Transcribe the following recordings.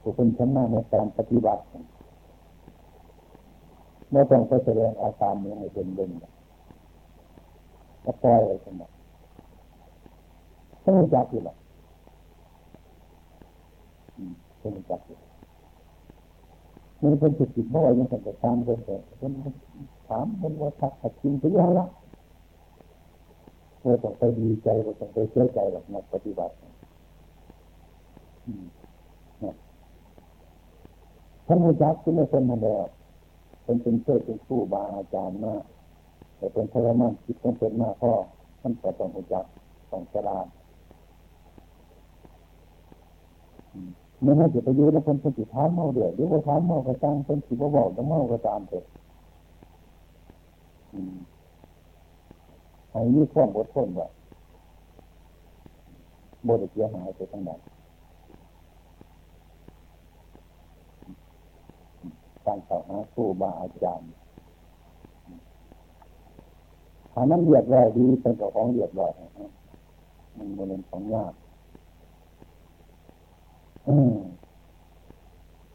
ผู้คนชำนาญในการปฏิบัติเมื่อต้องไปแสดงอาการนี้ให้เป็นเด่นก็ปล่อยไว้สมต้องจักอยู่หรอกต้องจักอยู่มันเป็นจิตจิตเมื่อวานยังจะตามคนแต่คนถามคนว่าทักขัดจริงถึงแล้วละเราต้องไปดีใจเราต้องไปเชื่อใจหรอกนักปฏิบัติ ท่านผู้จักที่ไม่เป็นมาแล้วเป็นเป็นเพื่อเป็นผู้บาอาจารย์มาก แต่เป็นทรมานจิตต้องเป็นมากพ่อท่านแต่ต้องผู้จักต้องฉลาดไม่ให้จะไปยืนแล้วคนเป็นจิตท้าเมาเดือดหรือว่าท้าเมากระจังเป็นสิบว่าบอกจะเมากระตามเถอะให้มีความอดทนว่าโมดเสียหายไปทั้งนั้น การสอบหาผู้บาอาจารย์ถ้านั้นเรียบร้อยดีเป็นของเรียบร้อยมันเป็นของยาก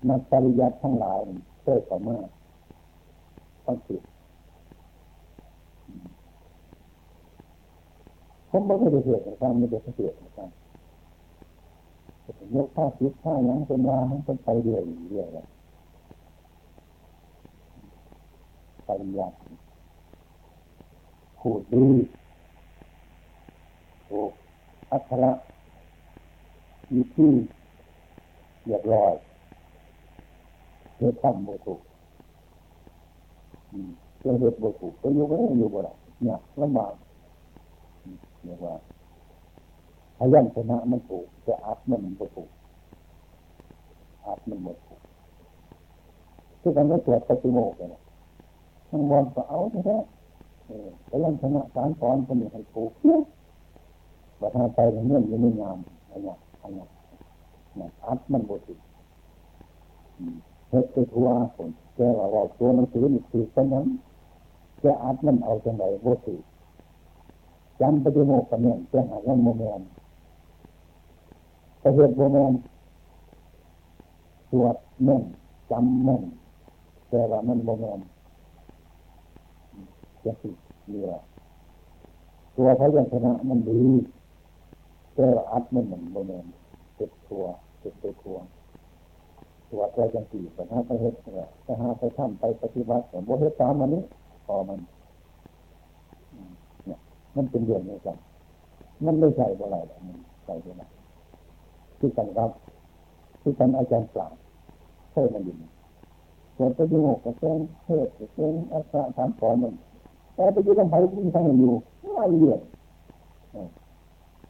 นักปริยัติทั้งหลายเพื่อสามารถต้องติดผมไม่ได้เหตุนะครับไม่ได้เหตุนะครับยกข้าคิดข้ายังเป็นวาเป็นไปเรื่อยเรื่อยเลย ปริยัติพูดดีโอ้อัคระมีที่เรียบร้อยเหตุทำบ่ถูกเรื่อเหตุบ่ถูกก็อยกไว้อยู่บ่ได้เนี่ยลำบากเรียกว่าพยัญชนะมันถูกแต่อัดมันบ่ถูกอัดมันบ่ถูกที่กันก็ตรวจปฏิโมกข์เล ยทั้งบอลก็เอาแท้พยัญชนะการสอนคนนี้ให้ถูกเนี่ยว่าถ้าไปเงื่อนยังไม่งามอะไรเงี้ยอะไรเงี้ยนะอัดมันบดถูกเฮ็ดไปทัวคนแกว่าว่าตัวหนังสือนี่คือเป็นยังแกอัดมันเอาจังไรบดถูกจำปฏิโมกข์กันเนี่ยแกหาว่าโมเมนประเหตุโมเมนตรวจเม่นจำเม่นแต่ว่ามันโมเมน จะสิเรือตัวพยัญชนะมันดีแต่อัดมันเหมือนโมเมนเจ็บตัวเจ็บตัวตัวตัวใจจังสีปัญหาไปเหตุเนี่ยไปหาไปทำไปปฏิบัติแต่โมเหตุตามมันนี้พอมันเนี่ยมันเป็นเรื่องนี้กันมันไม่ใช่อะไรหรอกมันใช่ไหมที่กันครับที่กันอาจารย์กล่าวเท่มันอยู่ส่วนประโยชน์กับเรื่องเทศกับเรื่องอัศถามสอนมัน แต่ไปยืนลำไส้ที่ทั้งอยู่ไม่เรียน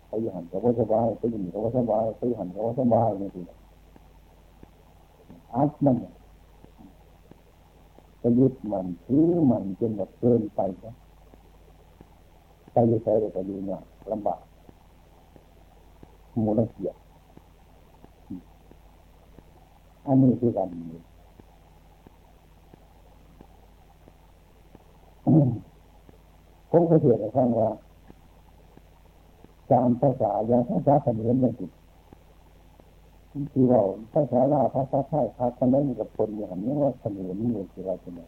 ไปยหันกับว่าสบายไปยืนกับว่าสบายไปหันกับว่าสบายนี่คืออัดมันไปยึดมันถือมันจนแบบเกินไปนะไปยึดใช้ไปยืนเนี่ยลำบากหมูลเกียรอันนี้คือกัน ผมเคยเห็นในข้างว่าจามภาษาอย่างภาษาเขมรมันติดที่ว่าภาษาลาวภาษาไทยภาษาไทยกับคนอย่างนี้ว่าเขมรนี่คืออะไรเป็นไง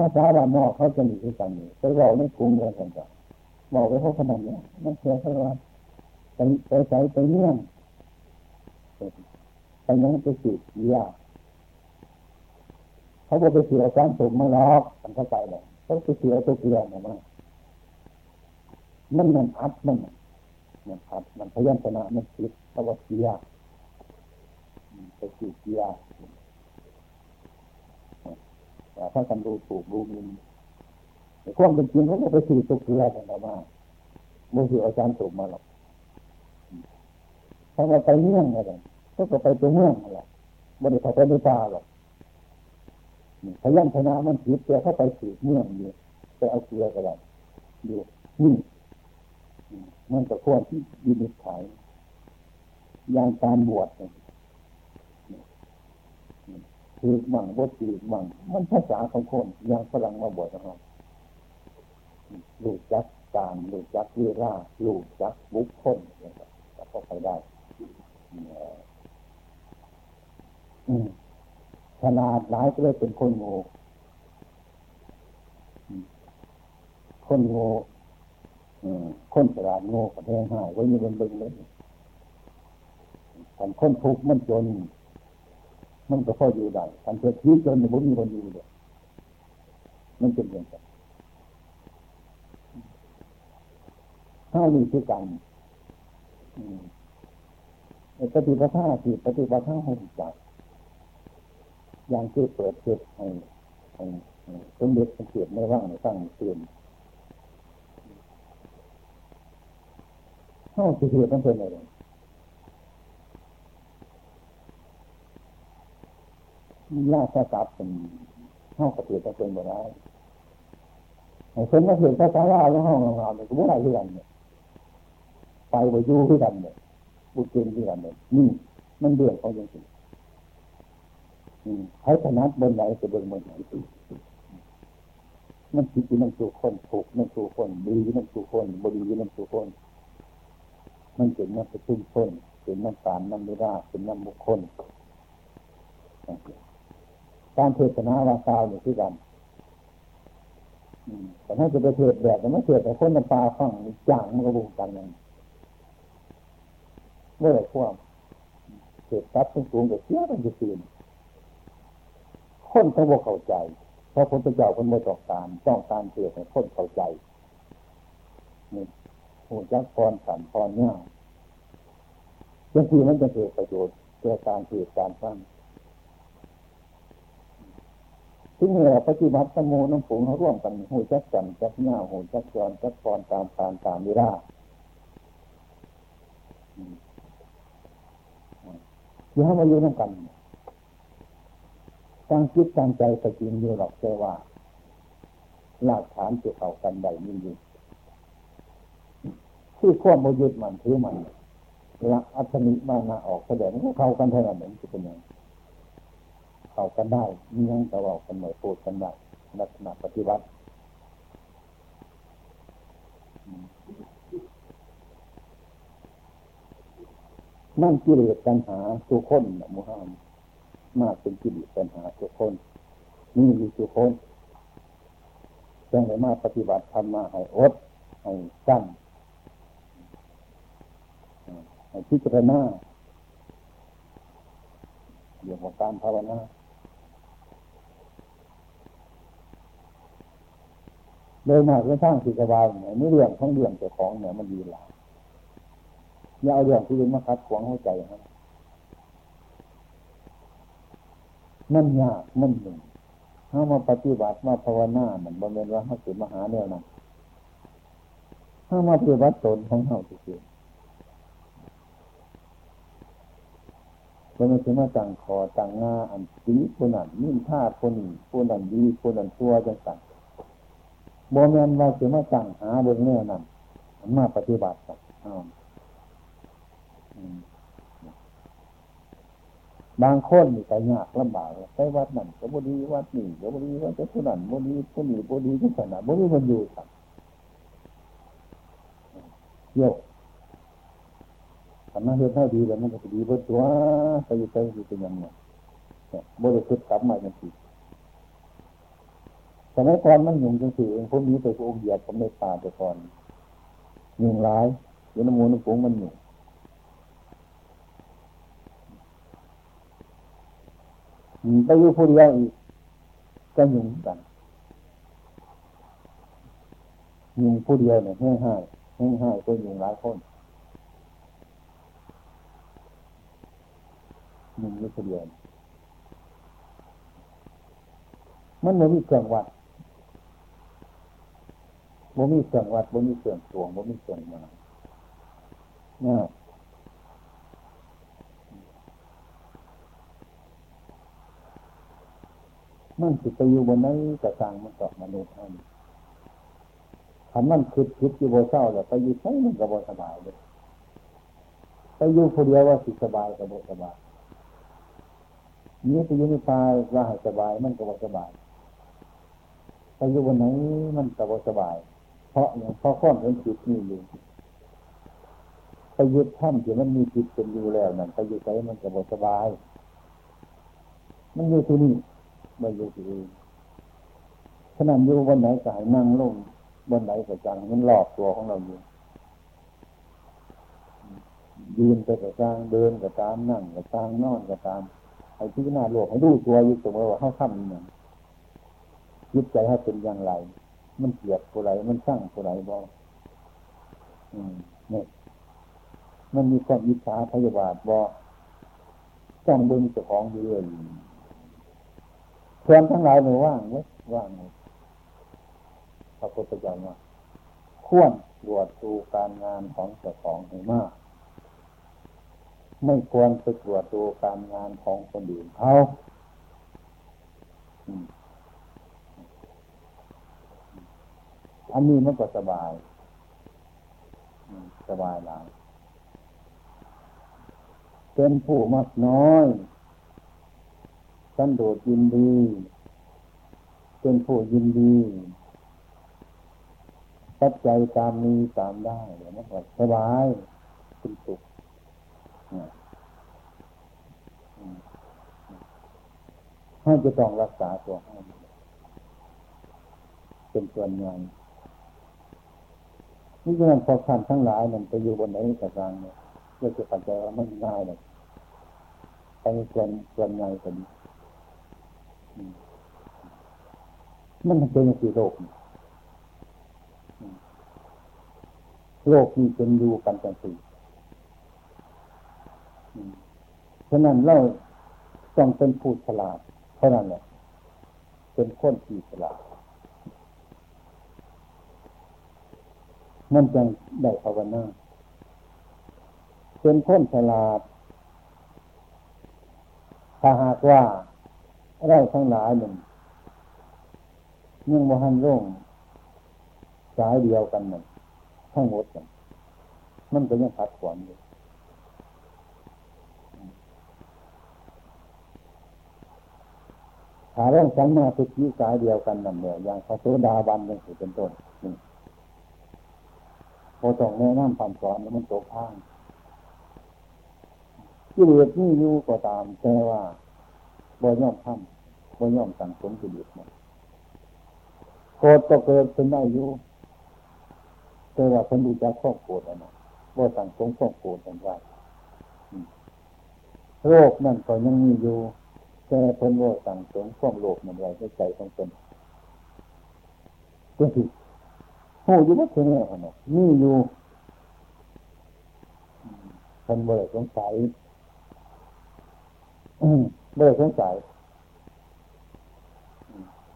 ภาษาบาลนอกเขาจะมีที่กันอยู่ไปเราไม่กรุงเมืองกันจ้ะบอกไปเขาขนาดนี้มันเสียเท่าไรไปไปใส่ไปเนื่องไปนั่งไปสืบยา เขาบอกไปเสียการถูกมาล็อกมันเข้าใจเลยเขาไปเสียตัวเกลือมามันมันอัดมันมันอัดมันพยัญชนะมันคิดเขาบอกเสียไปสืบเสียแต่ถ้ากันดูถูกดูมินความเป็นจริงเขาก็ไปสืบตัวเกลือกันมาโมเสียอาจารย์ถูกมาหรอกถ้าว่าไปเมืองอะไรก็ไปตัวเมืองอะไรไม่ได้เข้าไปในป่าหรอก พยัญชนะมันผิดแต่เข้าไปสืบเมืองอยู่ไปเอาเกลือก็ได้อยู่นี่มันก็ควรที่ยินดีขายอย่างการบวชถือมั่งบวถือมั่งมันภาษาของคนอย่างฝรั่งมาบวชนะครับลูกจักการลูกจักเวลาลูกจักบุคคลนะครับก็เข้าไปได้ ลาดหลายก็เลยเป็นคนโง่คนโง่คนฉลาดโง่ก็แทงหายไว้มีบนบึงเลยแต่คนทุกข์มันจน มันก็พออยู่ได้กาเกิดชีวิตจนมันมีคนอยู่เลยมันเป็นอย่างไรเท่านี้คือกันปฏิปทาคือปฏิปทาให้ใจ อย่างที่เปิดเผยให้สมเด็จสังเกตไม่ว่างสร้างเตือนเข้าสิเหตุต้องเป็นอะไรล่าสกัดเป็นเข้ากระเทียต้องเป็นบ่ได้ไอ้คนมาเห็นภาษาลาวแล้วห้องงามๆเนี่ยก็ไม่ได้เรื่องเนี่ยไปไปยู่ที่กันเนี่ยบุกเกณฑ์ที่กันเนี่ยนี่มันเดือดเขาอย่าง ให้ถนัดบนไหนจะบนบนไหนมันผิดมันสู่คนถูกมันสู่คนดีมันสู่คนบดีมันสู่คน มันเป็นมันประชุมคนเป็นมันสารมันไม่ได้เป็นมันบุคคลการเทศนาวาซาวอยู่ที่กันแต่ถ้าจะไปเทศแบบแต่ไม่เทศแต่คนมันตาข้างจ่างมันก็บุกกันนั่นเมื่อไรพวกเทศตัดสูงๆกับเสียมันจะตื่น คนเขาบอกเข้าใจ เพราะพระพุทธเจ้าคนไม่ต้องการต้องการเทศให้คนเข้าใจนี่หูจักพรสันพรเนี่ยบางทีมันจะเกิดประโยชน์เกิดการเทศการฟังที่นี่เราปฏิบัติสมุน้ำผงเขาร่วมกันหูจักสันจักเงาหูจักจรจักพรตามการตามวิราที่เขามาอยู่น้ำกัน ตั้งคิดตั้งใจไปจริงอยู่หรอกแต่ว่าหลักฐานจะเข้ากันใดมีอยู่ที่ควบมยุดมันถือมันละอัตมิมานาออกแสดงว่าเข้ากันเท่านั้นเองจะเป็นยังเข้ากันได้มียังตลอดกันหน่อยพูดกันได้ลักษณะปฏิบัตินั่นกิเลสปัญหาทุกคนนะมุฮัมมัด มากเป็นกิเลสปัญหาทุกคนนี่มีทุกคนจังเลยมาปฏิบัติทำมมาให้อดให้กั้นให้พิจารณาเรื่องของการภาวนาโดยมากเรื่องสร้างสิสบายเนี่ยไม่เรื่องทั้งเรื่องเจ้าของเนี่ยมันดีหลายอย่าเอาเรื่องที่อื่นมาคัดขวางหัวใจครับ มันยากมันหนึ่งถ้ามาปฏิบัติมาภาวนาเหมือนบำเพ็ญว่าเขาสิมหาเนี่ยนะถ้ามาปฏิบัติตนของเขาจริงๆมันไม่ใช่มาต่างคอต่างงาอันสีคนนั้นนิ่มท่าคนนี้คนนั้นดีคนนั้นชั่วจังสันบมเมนว่าจะมาต่างหาเบื้องแน่นั้นมาปฏิบัติครับ บางคนนี่ก็ยากลำบากไปวัดนั่นก็บดีวัดนี่ก็บดีวัดจะผู้นั้นบดีผู้นี้บดีทุกขนาดบดีมันอยู่ครับเที่ยวทำหน้าเฮ็ดเท่าดีแล้วมันก็ดีเบิดตัวไปอยู่ไปอยู่เป็นยังไงบริสุทธิ์กลับมาจังสิสมัยก่อนมันหยุ่งจังสิเองพวกนี้ไปพวกเหยียบผมในป่าแต่ก่อนหยุ่งร้ายอยู่น้ำมูลน้ำปุ๋งมันหยุ่ง ไปอยู่ผู้เดียวอีกก็ยุ่งกันยุ่งผู้เดียวเนี่ยแห้งห้ายแห้งห้ก็ยุ่งหลายคนยุ่งอยู่ผู้เดียวมันไม่มีเครื่องวัดบ่มีเครื่องวัดบ่มีเครื่องตวงบ่มีเครื่องมาเนี่ย มันสิไปอยู่บนนั้นกระสังมันตอบมนุษย์ท่านขันมันคิดคิดอยู่บนเศร้าแล้วไปอยู่ใช้มันกับบสบายเลยไปอยู่คนเดียวว่าสิสบายกับบสบายนี้ไปอยู่ในป่าว่าให้สบายมันกับบสบายไปอยู่บนไหนมันกับบสบาย เพราะอย่างเพราะข้อมเห็นจิตนี่อยู่ไปยึดท่านที่มันมีจิตเป็นอยู่แล้วนั่นไปอยู่ใจมันกับบสบาย มันอยู่ที่นี่ ไม่อยู่ที่อื่นขนาดอยู่บนไหนก็ให้นั่งลงบนไหนก็จังมันหลอกตัวของเราอยู่ยืนไปก็ตามเดินก็ตามนั่งก็ตามนอนก็ตามให้พิจารณาโลกให้ดูตัวอยู่เสมอว่าเขาทำอย่างยึดใจให้เป็นอย่างไร มันเกลียดผู้ไรมันสร้างผู้ไรบอกเนี่ยมันมีความอิจฉาพยาบาทบอกต้องดึงเจ้าของเรื่อย เพื่อนทั้งหลายหนูว่างไหมว่างไหมพระพุทธเจ้าว่าควรตรวจดูการงานของเจ้าของให้มาก ไม่ควรไปตรวจดูการงานของคนอื่นเขาอันนี้มันก็สบายสบายหลายเป็นผู้มักน้อย สันโดษยินดี เป็นผู้ยินดีปัจจัยตามมีตามได้เดี๋ยวมันก็สบายเป็นสุขให้จะต้องรักษาตัวให้เป็นส่วนใหญ่นี่ฉะนั้นพอขันทั้งหลายมันไปอยู่บนไหนกับกลางเนี่ยเพื่อจะปัจจัยว่าไม่ง่ายเลยไปส่วนส่วนใหญ่กัน มันเป็นสี่โลกโลกนี้เป็นอยู่กันจังสี่ฉะนั้นเราต้องเป็นผู้ฉลาดเท่านั้นแหละ เป็นคนที่ฉลาด มันจึงได้ภาวนาเป็นคนฉลาดถ้าหากว่า เราทั้งหลายหนึ่งยังมหันร่งสายเดียวกันหนึ่งทั้งหมดมันก็ยังขัดขวางอยู่ถ้าเรื่องสัมมาทิฏฐิสายเดียวกันนั่นเนี่ยอย่างพระโสดาบันยังถือเป็นต้นนี่พอต้องแนะนำคำสอนมันตกข้างกิเลสนี่อยู่ก็ตามแต่ว่า บ่ย่อมทำบ่ย่อมสั่งสมกิเลสหมันโกรธก็เกิดเป็นได้อยู่แต่ว่าคนดูจะข้อโกรธนะบ่สั่งสมข้อโกรธกันไว้โรคนั่นก็ยังมีอยู่แต่เพิ่นว่าสั่งสมข้อโลภมันไว้ในใจของตนก็คือหูอยู่ว่าเท่านี้ขนาดนี่อยู่เพิ่นบ่ได้สงสัย บ่ได้สงสัย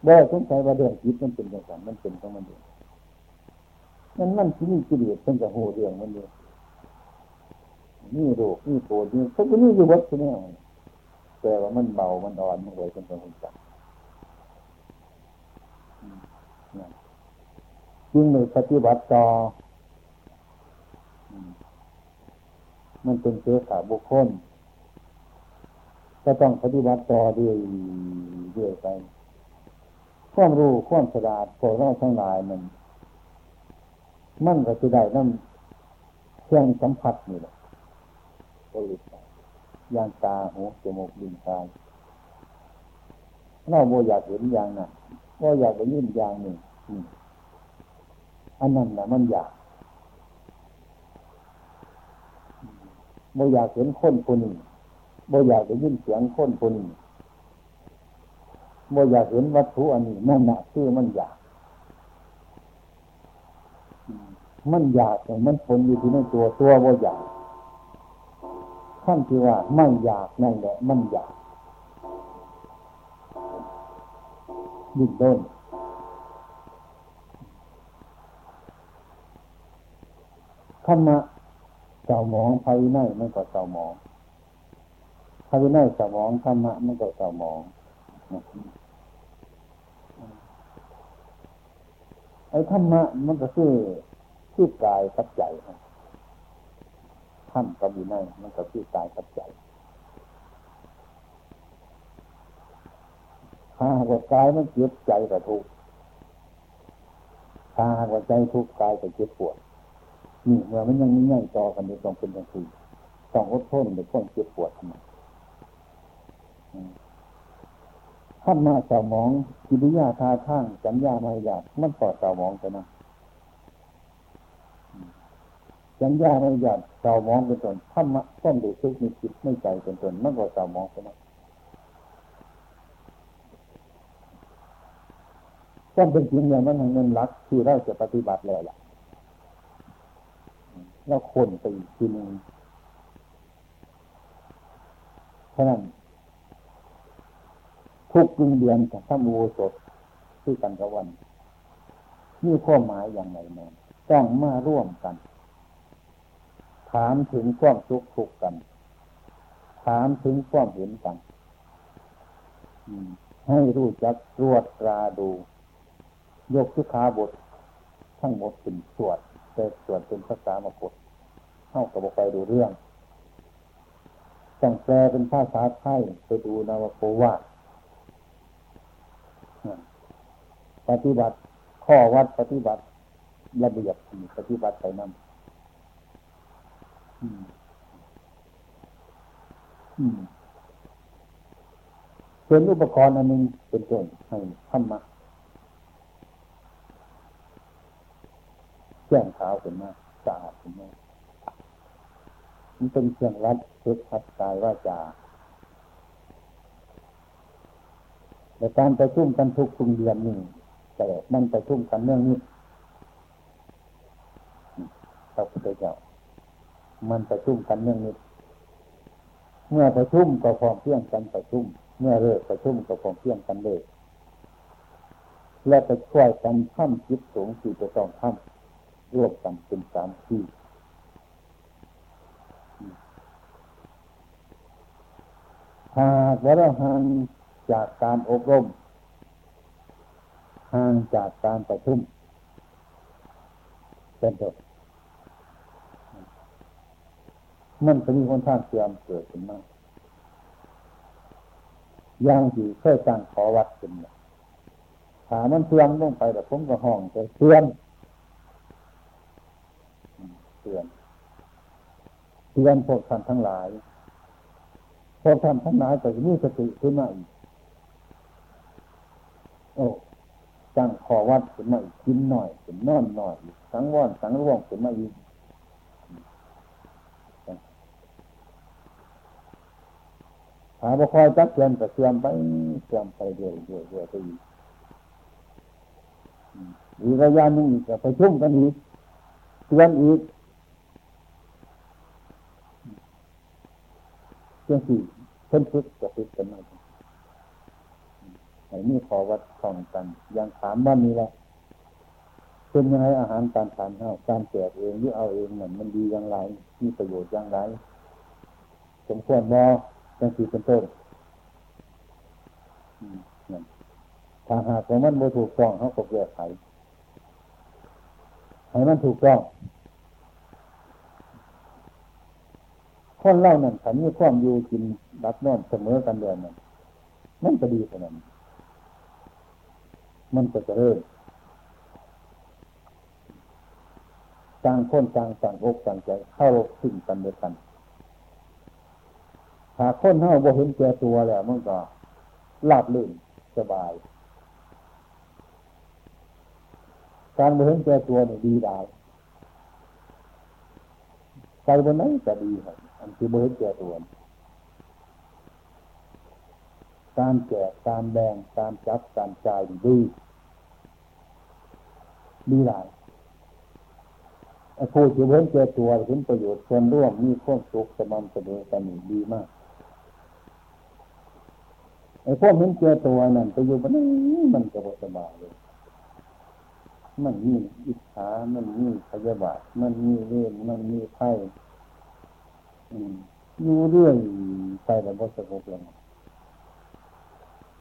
บ่ได้สงสัยว่าเรื่องจิตมันเป็นอย่างไรมันเป็นของมันเองมันมันที่นี่กิเลสเพิ่นจะโหเรื่องมันเองนี่โรคนี่โกรธนี่เขาก็นี่อยู่วัดที่นี่แต่ว่ามันเบา มันอ่อน มันไหวเป็นคนจับยิ่งในปฏิบัติต่อ มันเป็นเชื้อขาบุคคล ก็ต้องปฏิบัติต่อเรื่อยเรื่อยไปความรู้ความฉลาดพวกเราทั้งหลายมันมันก็จะได้นั่นเครื่องสัมผัสนี่แหละผลิตอย่างตาหูจมูกลิ้นกายเราโมอยากเห็นอย่างนั้นโมอยากไปยินอย่างหนึ่งอันนั้นนะมันอยากโมอยากเห็นคนคนนี้ บ่อยากจะยินเสียงคนคนนี้บ่อยากเห็นวัตถุอันนี้นั่นนะคือมันอยาก มันอยากแต่มันผลอยู่ที่ในตัวตัวบ่อยากขั้นที่ว่าไม่อยากนั่นแหละ มันอยากดิ้นด้นขณะเจ้าหมองภายในมันก็เจ้าหมอง ภายในสมองธรรมะมันก็สมองไอ้ธรรมะมันก็คือคือกายกับใจท่านกับวินัยมันก็คือกายกับใจถ้าหากว่ากายมันเจ็บใจก็ทุกข์ถ้าหากว่าใจทุกข์กายก็เจ็บปวดนี่เมื่อมันยังมีง่ายต่อกันนี่ต้องเป็นอย่างสี่ต้องอดทนในความเจ็บปวดทำไม ท่านมาเจ้ามองกิริยาท่าทางสัญญาไม่ยากมันต่อเจ้ามองไปนะสัญญาไม่ยากเจ้ามองเป็นต้นธรรมะต้นดูซึกมีจิตไม่ใจเป็นต้นมันก็เจ้ามองไปนะต้นเป็นจริงเนี่ยมันเงินรักคือเราจะปฏิบัติแล้วล่ะแล้วคนไปอีกทีนึงฉะนั้น ทุกกึ่งเดือนกับพระมูสดที่กันกวันนี่ข้อหมายอย่างไรแน่ต้องมาร่วมกัน ถามถึงความทุกข์ทุกกัน ถามถึงความเห็นกันให้รู้จักตรวจตราดู ยกทุขาบท ทั้งหมดเป็นสวดแต่สวดเป็นภาษามกฏเข้ากับไปดูเรื่องต้องแปลเป็นภาษาไทยไปดูนาวโกวา ปฏิบัติ ข้อวัดปฏิบัติ ระเบียบปฏิบัติไปนั่นเป็นอุปกรณ์อันหนึ่งเป็นต้นให้ธรรมะแจ้งขาวขึ้นมากสะอาดขึ้นมากมันเป็นเครื่องรัดเช็คพัดกายว่าจาในการประชุมกันทุกทุกเดือนนี่ แต่มันประชุมกันเรื่องนี้พระพุทธเจ้ามันประชุมกันเรื่องนี้ เมื่อประชุมก็พร้อมเพียงกันประชุม เมื่อเลิกประชุมก็พร้อมเพียงกันเลิกและไปช่วยกันทำจิตสูงที่จะต้องทำร่วมกันเป็นสามที่หากว่าเราห่างจากการอบรม ห่างจากการประชุมเป็นต้นมันจะมีคนทางเสื่อมเกิดขึ้นมาอย่างที่เคยตั้งขอวัดขึ้นถามันเสื่อมลงไปแต่ผมก็ห้องจะเสื่อมเสื่อมเตือนพวกท่านทั้งหลายพอทำทั้งหลายก็จะมีสติขึ้นมาอีกโอ้ จังขอวัดขึ้นมาอีกกินหน่อยขึ้นนอนหน่อยสังวรสังร่วงขึ้นมาอีกหาบุคอยจักเตือนก็เสื่อมไปเสื่อมไปเรื่อยเรื่อยเรื่อยไปอีกอีกระยะหนึ่งก็ไปชุ่มกันอีกเตือนอีกจังสี่เพิ่นพึกจะพึกกันมา ไอ้นี่ขอวัดของกันยังถามว่ามีละเป็นยังไงอาหารการทานเท่าการแจกเองหรือเอาเองเหมือนมันดีอย่างไร มีประโยชน์อย่างไร สมควรบอจังสี่เป็นต้นถ้าหากว่ามันโมถูกต้องเขาก็แก้ไขให้มันถูกต้องคนเล่านั่นขันมีความอยู่กินรับนอนเสมอกันเดือนนั้นนั่นก็ดีขนาดนั้น มันก็จะเริ่มต่างคนต่างต่างอกต่างใจเข้าสิ่งกันเดียวกันหากคนเข้าบ่เห็นแก่ตัวแล้วมันก็ลาบลื่นสบาย การบ่เห็นแก่ตัวนี่ดีได้ใจบนนั้นจะดีครับอันที่เบิดแก่ตัว การแจกการแบงการจับการจ่ายดีดีหลายผู้ที่เว้นแก่ตัวเห็นประโยชน์ส่วนร่วมมีความสุขสม่ำเสมอกันดีมากไอ้พวกเห็นแก่ตัวนั่นไปอยู่มันมันก็สบายเลยมันมีอิจฉามันมีพยาบาทมันมีเล่นมันมีไพ่อยู่เรื่อยไปแล้วบ่สงบลง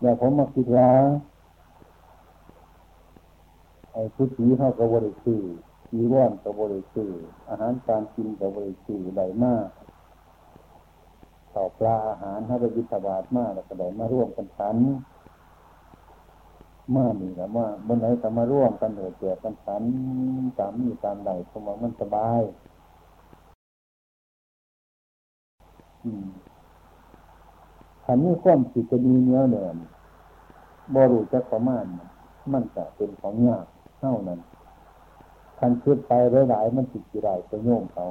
อย่าผมมาคิดว่าไอ้พุทธีเขาก็บริสุทธิ์มีว่านก็บริสุทธิ์อาหารการกินก็บริสุทธิ์ใดมากข้าวปลาอาหารถ้าไปบิณฑบาตมากแล้วก็ได้มาร่วมกันฉันมานี่แล้วว่าบนไหนก็มาร่วมกันเถิดเกิดกันฉันตามมีตามใดเพราะว่ามันสบาย ขันนี้ความจิตจะดีเนื้อเนินบรูจักประมาณมันจะเป็นของยากเท่านั้นคันคิดไปหลายๆมันติดกี่ไรไปโยมเขา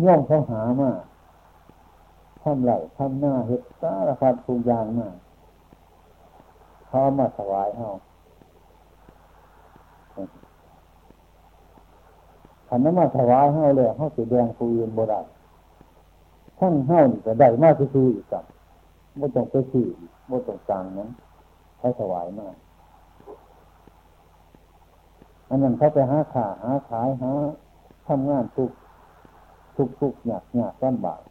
โยมเขาหามาทำไรทำหน้าเห็ดสารพัดทุกอย่างมาเขามาถวายเฮาขันนั้นมาถวายเฮาเลยเฮาสีแดงผู้อื่นบ่ได้ ทั้งเฮานี่ก็ได้มากคืออีกกับไม่ต้องไปซื้อไม่ต้องจางนั้นเขาถวายมากอันนั้นเขาไปหาขาหาขายหาทำงานทุกทุกทุกหนักหนักต้นบาท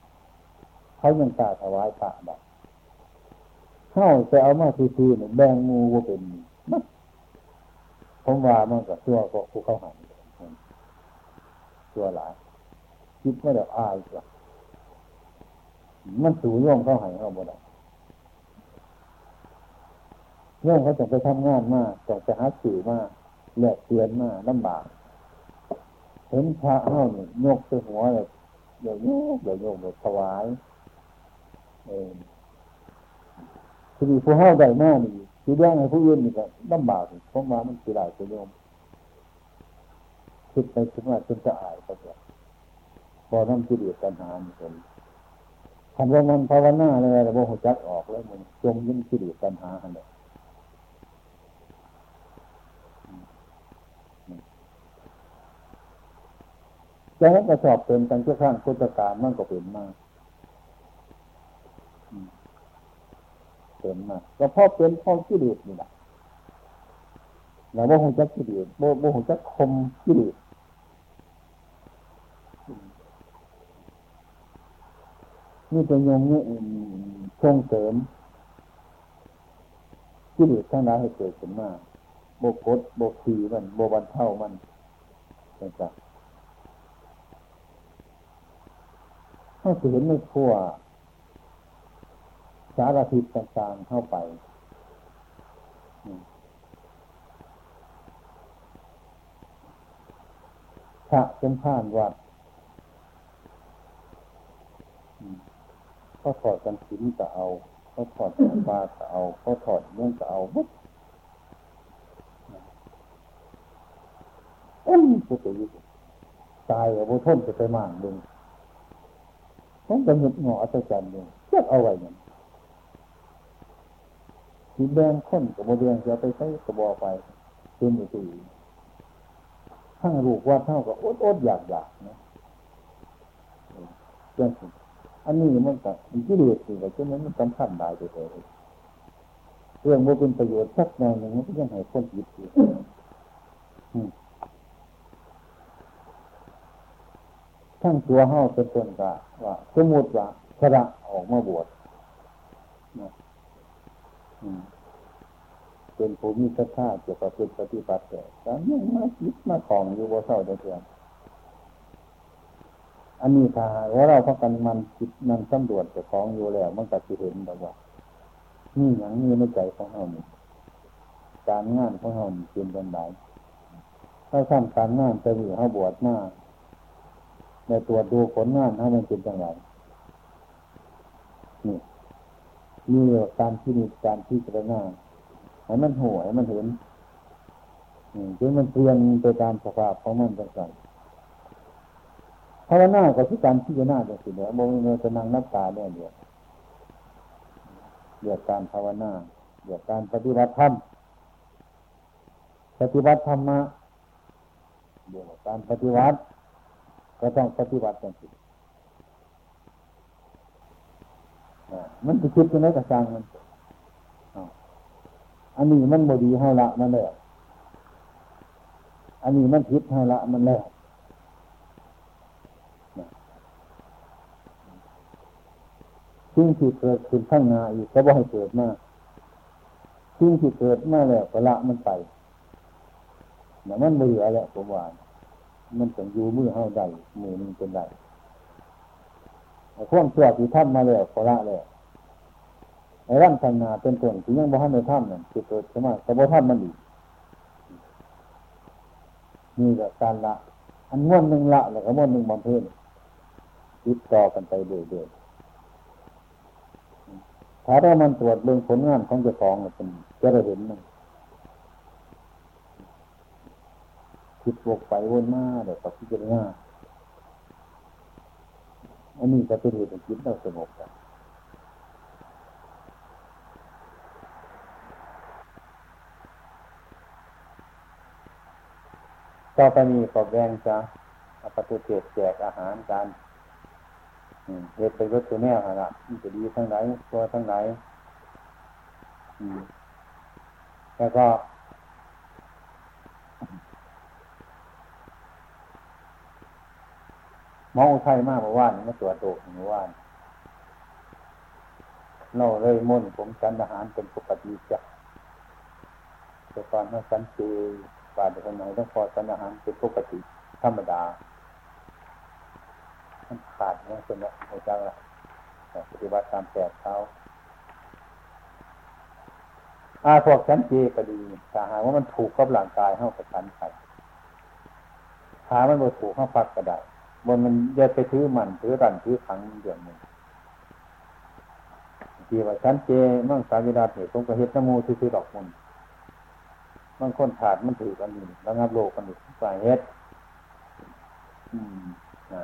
เขายังตาถวายพระแบบเข้าไปเอามาทีๆเนี่ยแบงงูว่าเป็นมัผมว่ามันกับตัวก็ผู้เข้าหันตัวหลายคิดไม่ได้อายกว่า มันสูงย่อมเข้าหันเข้าบ่ได้ย่อมเขาจะไปทำงานมากจะไปหาสื่อมากแหลกเตือนมากลำบากเห็นพระเข้าเนี่ยยกไปหัวเลยเดี๋ยวโยกเดี๋ยวโยกเดี๋ยวถวายเออคือผู้เฮาได้มากนี่คือแดงให้ผู้อื่นนี่ก็ลำบากเพราะมามันคือหลายตัวโยมคิดไปคิดมาจนจะอายก็จะพอน้ำกิเลสปัญหาคน คำว่ามันภาวนาเลยแต่ว่าหัวจักออกแล้วมันจมยิ่งกิเลสปัญหาอะไรจะให้กระสอบเป็นกันเชื่อข้างพุทธการมันก็เป็นมากเป็นมากก็เพราะเป็นพ่อกิเลสนี่แหละแล้วโมโหจักกิเลสโมโมโหจักคมกิเลส นี่เป็นยงนี่ส่งเสริมกิเลสทั้งนั้นให้เกิดขึ้นมาโบกดโบขีมันโบบันเท่ามันต่างถ้าเห็นในขั้วสารพิษต่างๆเข้าไปพระเป็นผ่านวัด เขาถอดกันสินก็เอาเขาถอดกันปลาก็เอาเขาถอดเนื่องก็เอาบุ๊บเอ้ยพุทธยุตายกับบุทนจะไปมากดึงผมจะหยุดหงออัศจรรย์เลยเทียบเอาไว้เนี่ยสีแดงข้นกับโมเดลจะไปใช้กระบอกไปเป็นอยู่ตีทั้งลูกว่าเท่ากับอดอดอยากอยากนะเรื่อง อันนี้มันก็มันที่เดือดสิว่าจะนั้นมันสำคัญได้ไปเลยเรื่องโมเป็นประโยชน์สักหน่อยหนึ่งมันก็ยังให้คนหยิบอยู่ทั้งตัวเฮาเป็นต้นกะว่าสมมติว่าพระออกมาบวชเป็นภูมิศรัทธาเกี่ยวกับเป็นปฏิบัติแต่การยังมาคิดมาของอยู่บ่าเศร้าเดือน อันนี้ถ้าว่าเราพักกันมันคิดมันสำรวจจะของอยู่แล้ว มันก็จะเห็นแบบว่านี่อย่างนี้ในใจของเรานี่การงานของเราเป็นเป็นไงถ้าทำการงานจะมีเขาบวชมากในตัวดูผลงานให้มันเป็นอย่างไรนี่มีการที่มีการที่จะหน้าให้มันหัวให้มันเห็นจนมันเปลี่ยนไปตามสภาพของมันต่างๆ ภาวนาก็คือการที่จะหน้าจะสิเหนือโมเมจะนั่งนับตาเนี่ยเดียวเรียกการภาวนาเรียกการปฏิบัติธรรมปฏิบัติธรรมะเรียกการปฏิบัติ ก็ต้องปฏิบัติกันสิมันจะคิดยังไงกับสร้างมันอันนี้มันบดีให้ละมันแล้วอันนี้มันคิดให้ละมันแล้ว สิ่งที่เกิดขึ้นข้างหน้าอีกก็บ่ให้เกิดมากสิ่งที่เกิดมาแล้วก็ละมันไปแต่มันเบื่อแล้วผมว่ามันต้องอยู่มือเฮาได้มือนึงเป็นได้พวกเชื่อที่ท่านมาแล้วขอละแล้วไอ้ร่างทางนาเป็นต้นที่ยังบ่ทันในถ้ำนั่นคือเกิดขึ้นมาแต่บ่ท่านมันอีกนี่ก็การละ อันม้วนหนึ่งละแล้วก็ม้วนหนึ่งบำเพ็ญติดต่อกันไปเรื่อยๆ ถ้าเรามันตรวจเรื่องผลงานของเจ้าของเป็นจะได้เห็นมันคิดวกไปวนมาเดี๋ยวก็พิจารณาอันนี้จะเป็นเหตุให้จิตเราสงบกันต่อไปนี้ก็แบ่งจ้ะปฏิเสธแจกอาหารกัน เหตุเป็นรถตัวแนวนะมันจะดีทั้งไหนตัวทั้งไหนแล้วก็มองไทยมากเมื่อวานมาตรวจโรคเมื่อวานเราเลยมุ่นผมสันอาหารเป็นปกติจ้ะแต่ก่อนมาสันคือปาดคนไหนต้องพอสันอาหารเป็นปกติธรรมดา มันขาดเนี่ยเป็นแบบหัวใจละปฏิบัติตามแปดเขาอาพวกชั้นเจก็ดีถ้าหากว่ามันถูกกับร่างกายเข้ากับชั้นไปหามันบ่ถูกเข้าฟักก็ได้บนมันจะไปถือมันถือรันถือขังเดือนหนึ่งทีว่าชั้นเจมั่งสาวิดาเหตุตรงกระเฮ็ดน้ำมูถือดอกมันบางคนขาดมันถือกันนี่แล้วงับโลกกันนี่สายเฮ็ด อืมนะ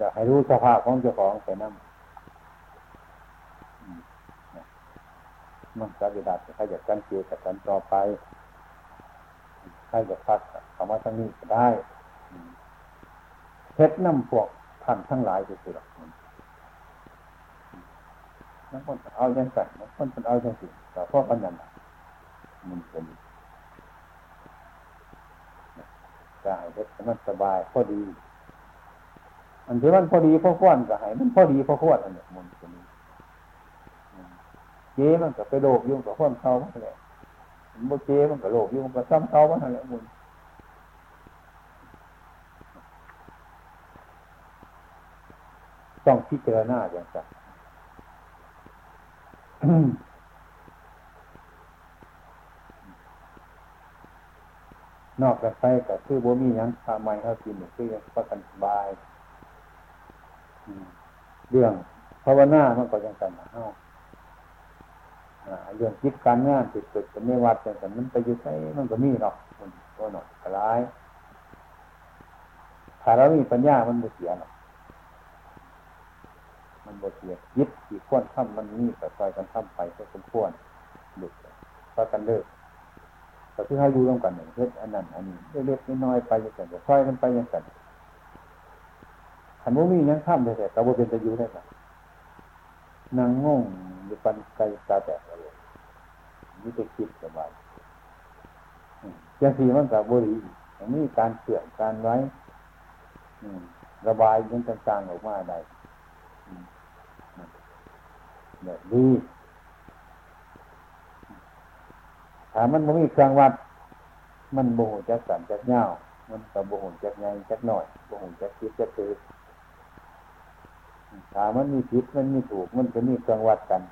จะให้รู้สภาพของเจ้าของไปนั่งมันสาวิดาใครอยากกันเจกับกันต่อไปใครอยากพักคำว่าทั้งนี้ก็ได้เฮ็ดน้ำพวกท่านทั้งหลายก็คือหรอกนักคนเอาอย่างสั่นนักคนเป็นเอาอย่างสิ่แต่พวกอันนั้นมันเป็นกายเฮ็ดมันสบายพอดี อันที่มันพอดีพอควรก็ให้มันพอดีพอควรอันนี้มันเป็นเจ๊มันก็ไปโลกยุ่งกับคนเขาแหละมันโมเจ๊มันก็โลกยุ่งกับซ้ำเขาว่าอะไรมันต้องพิจารณาอย่างไรนอกจากไปกับคือบ่มียังทำไมเขากินคือยังประกันสบาย เรื่องภาวนามันก็ยังกันเฮาเรื่องคิดการงานติดเกิดกับไม่วัดแต่มันไปอยู่ใช้มันก็มีหรอกมันก็หน่อยกลายถ้าเรามีปัญญามันบ่เสียหรอกมันบทเสียยึดที่ควรทำมันนี่แต่ซอยกันทำไปก็สมควรหลุดก็กันเลิกแต่ที่ให้ดูร่วมกันเนี่ยเฮ็ดอันนั้นอันนี้เล็กๆน้อยๆไปอย่างไรซอยกันไปอย่างไร ขันว่ามียังข้ามได้แต่ตะวันเป็นตะยูได้ไหมนางงงอยู่ปันไกลตาแตกเลยนี่จะคิดสบายยังสีมันกับบุรีอันนี้การเสื่อมการไว้ระบายยังต่างๆออกมาได้แบบนี้ถ้ามมันไม่มีเครื่องวัด มันโมโหจักสันจักเงามันกับโมโหจักไงจักหน่อยโมโหจักคิดจักตือ ถามมันมีผิดมันมีถูก มันจะมีเครื่องวัดกัน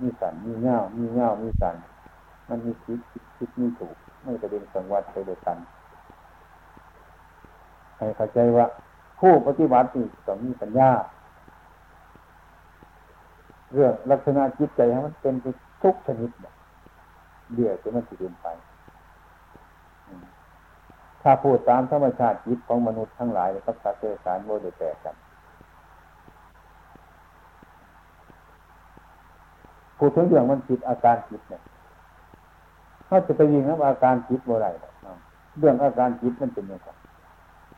มีสันมีเงามีเงามีสันมันมีคิดคิดคิดมีถูก ไม่จะเป็นเครื่องวัดไปด้วยกันให้เข้าใจว่า ผู้ปฏิบัตินี่ต้องมีปัญญาเรื่องลักษณะจิตใจมันเป็นทุกชนิดเนี่ยเดี๋ยวจะมันจะเดินไป ถ้าพูดตามธรรมชาติจิตของมนุษย์ทั้งหลายกับสัตว์เดรัจฉานโมเดลแตกกัน พูดถึงเรื่องมันจิตอาการจิตเนี่ยเขาจะไปยิงนะอาการจิตโมไรเรื่องอาการจิตมันเป็นยังไง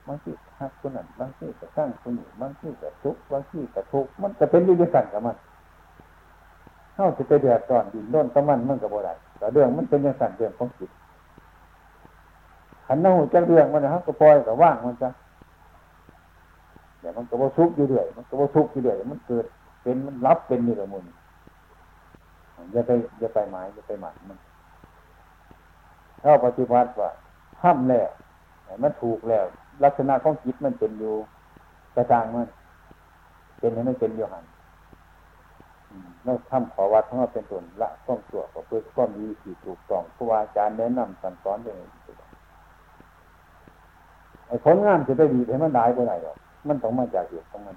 บางทีฮักคนนั้นบางทีก็สร้างคนนี้บางทีก็ทุกบางทีก็ทุกมันจะเป็นด้วยกันกับมันเข้าจะไปเดือดร้อนดินร้อนตะมันมันกับบ่ได้แต่เรื่องมันเป็นย่างสั่นเรื่องของจิตขันน้าจะเรื่องมันนะครับก็ปล่อยกับว่างมันจะเดี๋ยวมันก็บ่ทุกอยู่เรื่อยมันก็บ่ทุกอยู่เรื่อยมันเกิดเป็นมันรับเป็นนี่ละมุน อย่าไปอย่าไปหมายอย่าไปหมายมันเข้าปฏิบัติว่าห้ามแล้วมันถูกแล้ว ลักษณะของจิตมันเป็นอยู่กระจางมันเป็นให้มันเป็นอยู่หันเราทำขอวัดของเราเป็นส่วนละต้องตัวก็เพื่อก็มีที่ถูกต้องผู้อาจารย์แนะนำสั่งสอนอย่างนี้ไอ้ผลงานจะได้ดีให้มันได้ไปไหนหรอกมันต้องมาจากเหตุของมัน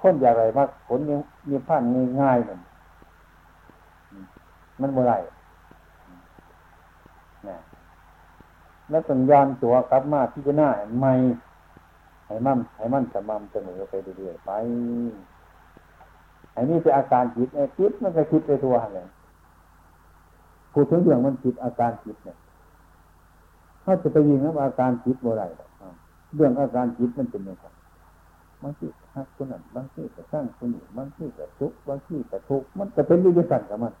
คนอย่างไรมากผลยังมีพันง่ายๆมัน มันเมื่อไรนะแล้วต้องย้อนตัวกลับมาที่จะหน้าไม่ให้มั่นให้มั่นสม่ำเสมอไปเรื่อยๆไปอันนี้เป็นอาการจิตไอ้จิตมันก็คิดไปตัวอะไรพูดถึงเรื่องมันจิตอาการจิตเนี่ยถ้าจะไปยิงนะอาการจิตเมื่อไรเรื่องอาการจิตมันเป็นยังไงบางทีฮักคนนั้นบางทีก็สร้างคนนี้บางทีก็ทุกบางทีก็ทุกมันก็เป็นด้วยกันกับมัน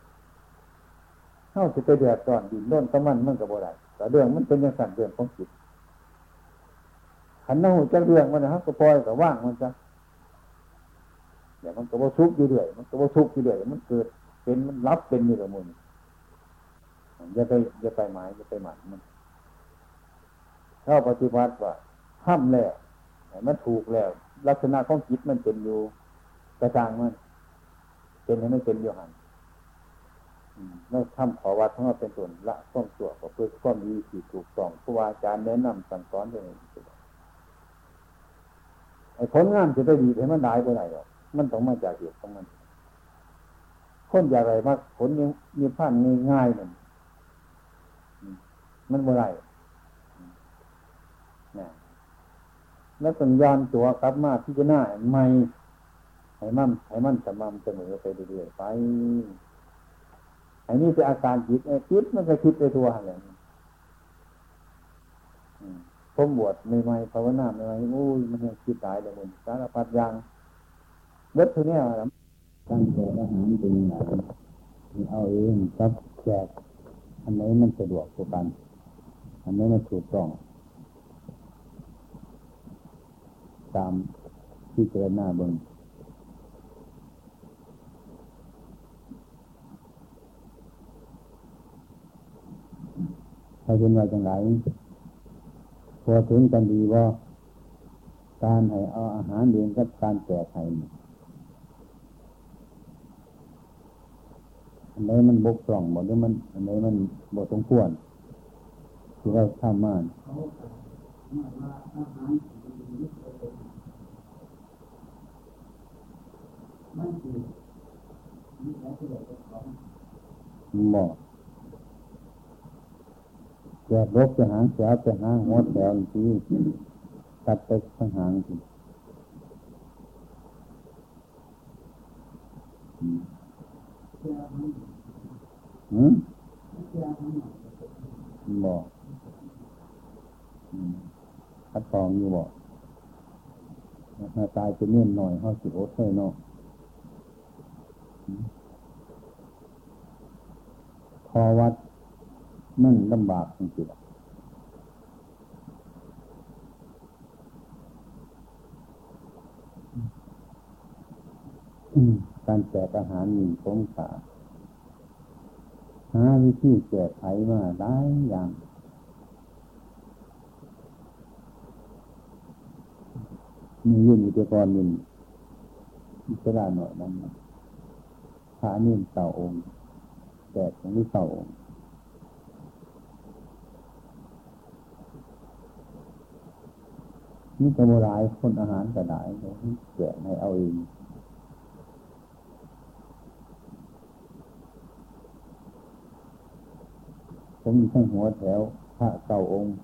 เข้าจะไปเดือดร้อนดินโน่นก็มันมันก็บ่ได้แต่เรื่องมันเป็นอย่างสั่นเรื่องของจิตขันน้าหูจักเรื่องมันนะครับก็ปล่อยก็ว่างมันจะเดี๋ยวมันก็บ่ทุกอยู่เรื่อยมันก็บ่ทุกอยู่เรื่อยมันเกิดเป็นมันรับเป็นอยู่กับมันอย่าไปอย่าไปหมายอย่าไปหมันมันเข้าปฏิบัติว่าห้ามแล้วมันถูกแล้ว ลักษณะของจิตมันเป็นอยู่กระจางมันเป็นให้ไม่เป็นอยู่หัน เราทำขอวัดทั้งหมดเป็นส่วนละข้อมตัวก็เพื่อข้อมดีที่ถูกต้องครูอาจารย์แนะนำสั่งสอนเลยไอ้ผลงานจะได้ดีให้มันได้ไปไหนหรอกมันต้องมาจากเหตุของมัน คนอย่างไรมากผลยังมีพันง่ายๆมันมันเมื่อไรนะแล้วต้องย้อนตัวกลับมาที่จะหน้าไม่ให้มั่นให้มั่นสม่ำเสมอไปเรื่อยๆไป อันนี้เป็นอาการจิตไอ้จิตมันก็คิดไปตัวอะไรผมบวชใหม่ๆภาวนาใหม่ๆโอ้ยมันยังคิดตายเลยมันสารพัดอย่างเบิดทีนี้ตั้งแต่อาหารเป็นยังไงเอาเองครับแจกอันไหนมันสะดวกกว่ากัน อันไหนมันถูกต้อง ตามที่เจรหน้าเบิ้ง ใครเป็นว่าจังไรพอถึงกันดีว่าการให้เอาอาหารเลี้ยงกับการแจกให้อันไหนมันบกพร่องหมดหรือมันอันไหนมันบกสมควรที่เราทำมาหมอ แยกลบจะหางเสียจะหางหัวแถวทีตัดไปข้างหางทีอืมบอกคัดตองอยู่บอกถ้าตายจะเนื่นหน่อยเขาสิโอเลยเนาะพอวัด นั่นลำบากจริงๆการแจกอาหารมีสงสารหาวิธีแก้ไขมาได้อย่าง มียื่นอุปกรณ์มินอิสระหน่อยนั้นพระนิ่มเต่าองค์แจกของนี้เต่าองค์ นี่กระโมรายคนอาหารกระดายแจกให้เอาเองผมมีทั้งหัวแถวพระเก่าองค์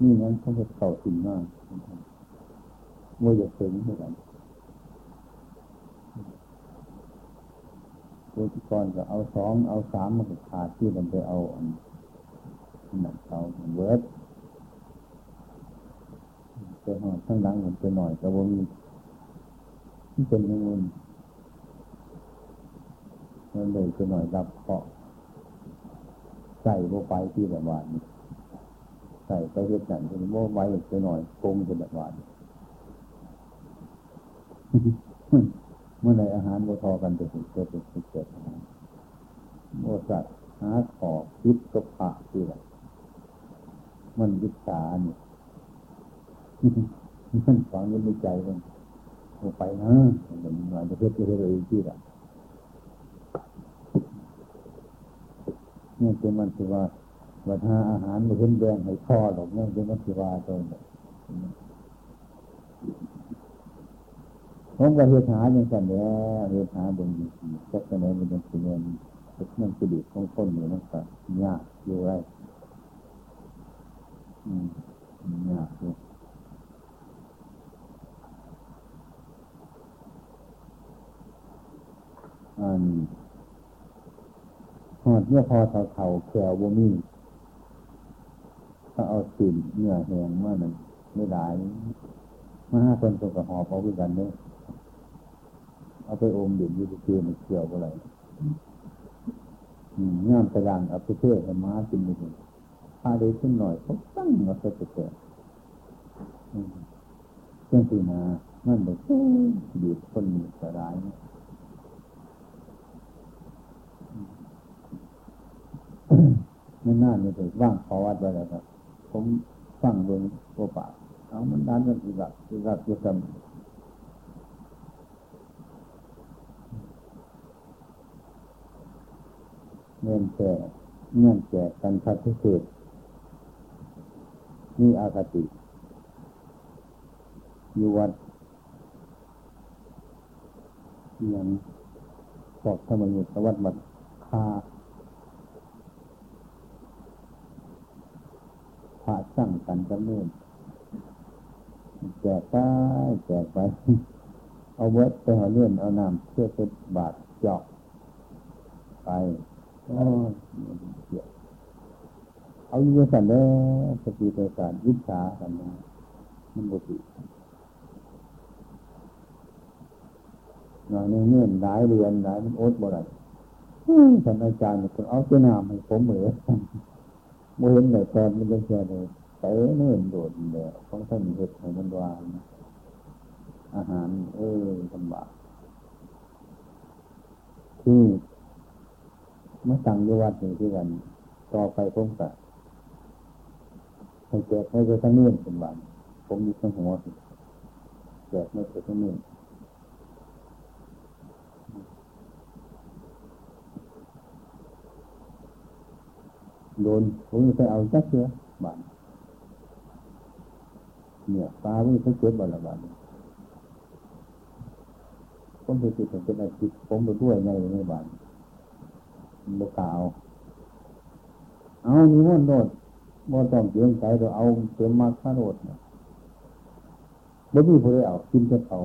นี่นั้นเขาจะเก่าสิ่งมากว่าจะเสริมเหมือนกันตัวที่ก่อนก็เอาสองเอาสามมันก็ขาดที่มันไปเอาอันนั้นเขาเวิร์ด ไปหอดข้างหลังมันไปหน่อยก็บ่มีที่เป็นเงินมันเลยไปหน่อยรับเคาะใส่โบไปที่แบบว่านใส่ไปเห็ดหนังเป็นโบไว้ไปหน่อยโกงเป็นแบบว่าเมื่อไหร่อาหารโบทอกันจะเกิดเป็นเกิดโมสัตหาขอคิดก็ผ่าที่ละมันวิชาเนี่ย มันฝังอยู่ในใจมันโอไปนะมันหน่อยจะเพื่อจะเรื่อยที่ละเนี่ยเป็นมันสิว่าวัฒนาอาหารมาขึ้นแดงให้พ่อหรอกเนี่ยเป็นมันสิว่าตัวเนี่ยผมก็เฮ็ดหาอย่างกันแล้วเฮ็ดหาบนจักรไหนมันเป็นสิ่งนี้มันกระดิกของคนอยู่นั่นก็ยากอยู่ไรอืมยากอยู่อันห อดเนี่ยพอเท่าเท่าแขวบ่มีถ้าเอาสิ่นเนื้อแหงมาหนึ่งไม่ได้มาห้าคนตัวกับหอบเอาด้วยกันเนี่ยเอาไปอมดื่มยูทูบมันเกี่ยวอะไรงามกระดังเอาไปเทศให้ม้ากินไปถึงพาได้ขึ้นหน่อยเขาตั้งมาเสร็จเสร็จเรื่องที่นานั่นเลยดีคนมีสลายนั่ นน่าไม่ได้ว่างขอวัดไว้แล้วครับ ผมฟังเบิ่งโอปาเอามันดันกันอีกแบบอีกแบบเยอะกันเงินแก่เงินแก่กันพัฒเศษนี่อากติอยู่วัดยังบอกธรรมยุทธวัดบัดคา พาสร้งกันจำเนินแจกไปแจกไป เอาเวทไปหาเลื่อนเอาน้ำเพื่อเป็นบาทเจาะไปเอาอยู่กันเด้อสติปัญญาวิชากันนะมันบุตรหน่อยเงื่อนหลายเรียนหลายมันอดบ่ได้ท่านอาจารย์คนเอาเจ้าน้ำให้ผมเหมือ นโมเห็นเลยตอนมันเป็นแค่เลยเตะเนื่อนโดดเดียวของท่านเห็ดให้มันวางอาหาร เออลำบากที่มาตั้งยวัดนี่ที่กันต่อไปผมก็ให้แจกไม่ใช่ทั้งเนื่นเป็นวันผมมีทั้งหัวแจกไม่ใช่ทั้งเนื่น โดนผมจะเอาจักเสือบานเนี่ยปลาไม่เขาเก็บบ้าละบ้านผมไปติดเป็นอาชีพผมไปด้วยในในบ้านบกาว เอามีมันโดดบ่ต้องเตรียมใจเราเอาเตรียมมาข้าโดดเนี่ยบ่มีผู้ใดเอากินแค่เขา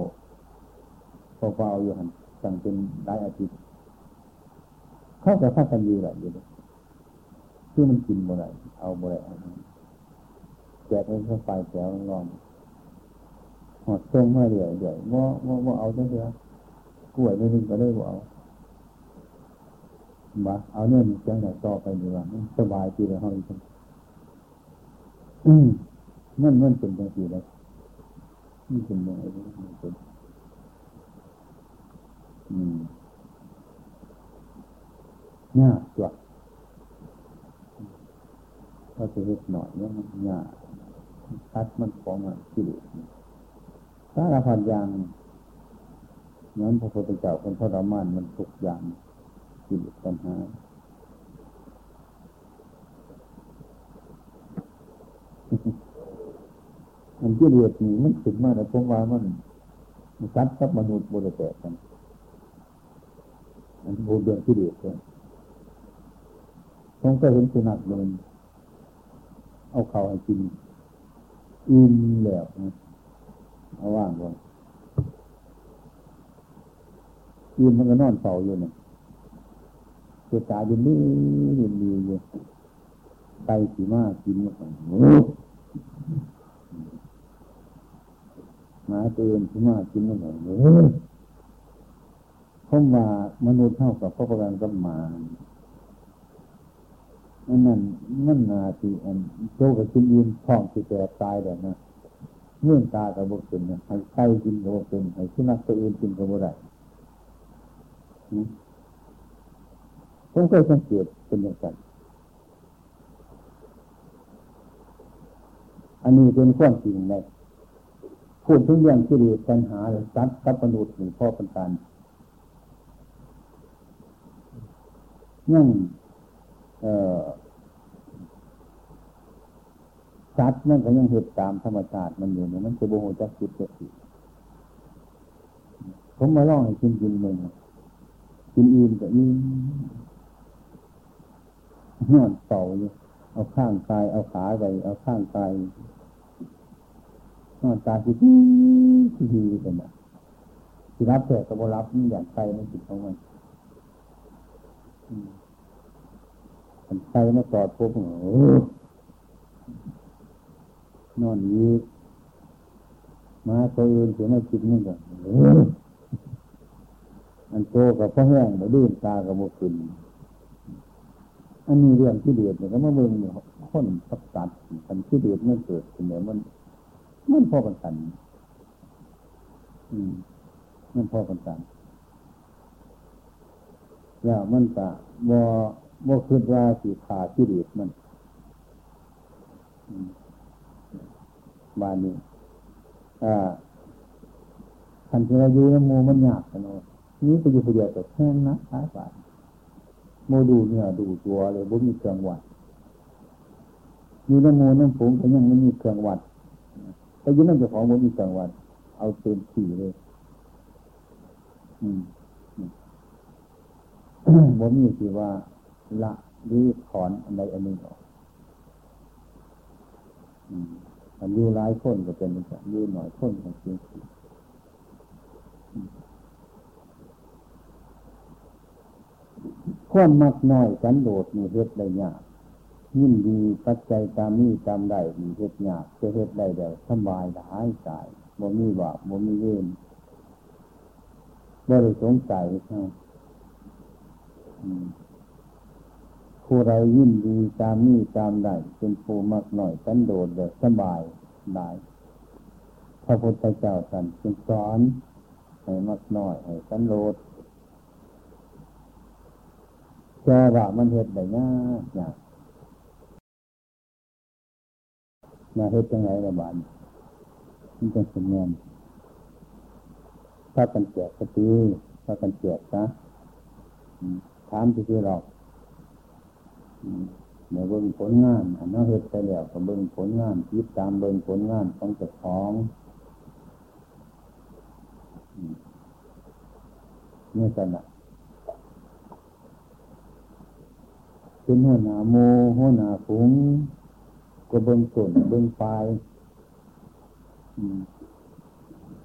พอเฝ้าอยู่หันสั่งเป็นได้อาทิตย์เขาจะพักกันอยู่แหละอยู่เลย คือมันกินบ่ได้เอาบ่ได้แจกให้เขาไฟแถวร้อนหอดตรงมาเรื่อยเรื่อยว่าว่าว่าเอาจังเถอะกล้วยไม่ถึงก็ได้บ่เอาบ่เอาเนี่ยมันจังไหนต่อไปดีว่าสบายทีเลยเฮาอีกอืมมันมันเป็นจังซี่เลยนี่เป็นยังไงมันเป็นอืมน่าจ วดก็จะเล็กหน่อยเนี่ยมันยากคัดมันของอะกิเลสสารพัดอย่างนั้นพระพุทธเจ้าเป็นพระมานมันทุกอย่างกิเลสปัญหามันกิเลสนี่มันขึ้นมาในพวกว่ามันมันซัดกับมนุษย์บริแตกกันอันโบเดือนกิเลสเลยผมก็เห็นสุนัขเดิน เอาเขาให้กินอิ่มแล้วเอาว่างก่อนอิ่มมันก็นอนเฝ้าอยู่เนี่ยตัวตาอยู่นี่นี่มีอยู่ไก่สีมากินมาก่อนหมาตัวอื่นสีมากินมาก่อนเพราะว่ามนุษย์เท่ากับพระประกันกับหมา นนั้นมันนาทีอันโตกับกินยืนท้องที่แตกตายแบบนั้นเงื่อนตากับบุกเป็นให้ไก่กินกับบุกเป็นให้สุนัขตัวอื่นกินกับบุได้ผมก็สังเกตเป็นอย่างนั้นอันนี้เป็นข้อจริงเลยพูดทุกอย่างที่ดียปัญหาเลยซัดกับมนุษย์หรือพ่อป็นการนั่ง สัตว์มันก็ยังเหตุตามธรรมชาติมันอยู่เนี่ยมันจะโบโหจักจิตเกิผมมาล่องให้กินกินมึงกินอิ่มก็อิ่มนอนเต่าอยู่เอาข้างกายเอาขาไปเอาข้างกายนอนตาที่ที่ที่เป็นอะที่รับแขกกับรับนี่อยางใจมันจิตของมันมันใจมาตอดปุ๊บโอ้ นอนยีมาตัวอื่นเสียมาจิตนี่ก็อันโตกับพ่อแห้งมาดื้นตากับโมขึ้นอันนี้เรื่องที่เดือดเนี่ยก็มาเบิ่งเนี่ยคนสักตัดกันที่เดือดมันเกิดขึ้นเนี่ยมัน มันพอกันกันอืมมันพอกันกันแล้วมันกะบ่บ่คิดว่าสีขาที่เดือดมัน บานนี้อ่าคันที่เราอยู่ในโมมันยากกันเนาะนี้ไปอยู่คนเดียวแต่แห้งนะท้ายบาทโมดูเนี่ยดูตัวเลยบ่มีเครื่องวัดอยู่ในโมน้ำผงก็ยังไม่มีเครื่องวัดแต่ยืนนั่นจ้าของบ่มีเครื่องวัด เอาเต็มที่เลย อืมบ่มีที่ว่า ละหรือถอนอันใดอันหนึ่งออกอั นยู่ร้ายคนก็เป็นแบบยู่หน่อยคนก็เป็นความมักน้อยกันโดดมีเฮ็ดได้ยากยิ่งดีปัจจัยตามนี้ตามได้มีเฮ็ดยากจะเฮ็ดได้เดี๋ยวสบายหายใจบ่มีบาปบ่มีเวรบ่ได้สงสัยใช่ไหม ผู้ใดยิ่งดีตามนี้ตามได้เป็นผู้มักหน่อยกันโดดเดี๋ยวสบายได้พระพุทธเจ้าท่านจึงสอนให้มักหน้อยให้กันโดดแกว่ามันเห็ดได้ยากยากนาเห็ดยังไงระบาดมันจะเป็นเงินถ้ากันแจกสตีถ้ากันแจกนะถามที่ที่เรา เมื่อเบิ่งผลงานอันนั้นเห็ดไปแล้วก็เบิ่งผลงานยึดตามเบิ่งผลงานของเจ้าของนี่กันนะเป็นหัวหน้าโมหัวหน้าฝูงก็เบิ่งส่วนเบิ่งปลาย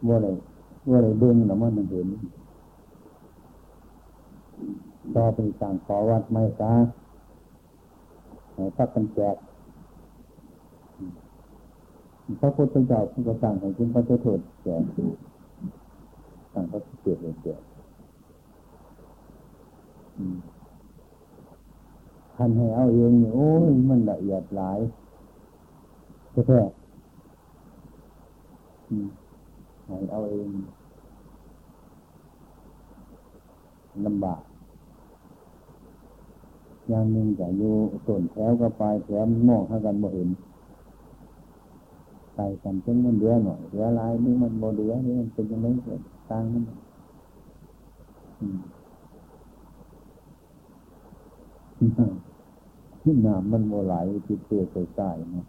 ว่าอะไรว่าอะไรเบิ่งแล้วมันเห็นต่อไปสั่งขอวัดไม่ซา ให้พักกันแจกพระพุทธเจ้าท่านก็สั่งให้คุณพระเจ้าโทษแจกสั่งพระเจ้าเลยแจกท่านให้เอาเองโอ้ยมันละเอียดหลายแท้ให้เอาเองลำบาก อย่างหนึ่งจะอยู่ส่วนแถวก็ปลายแถวมองให้กันบ่เห็นใส่กันจนมันเหลือหน่อยเหลือลายนี่มันโมเหลือนี่มันเป็นยังไงเกิดต่างนั่นที่น้ำมันโมไหลติดเตือใส่ใต้เนาะ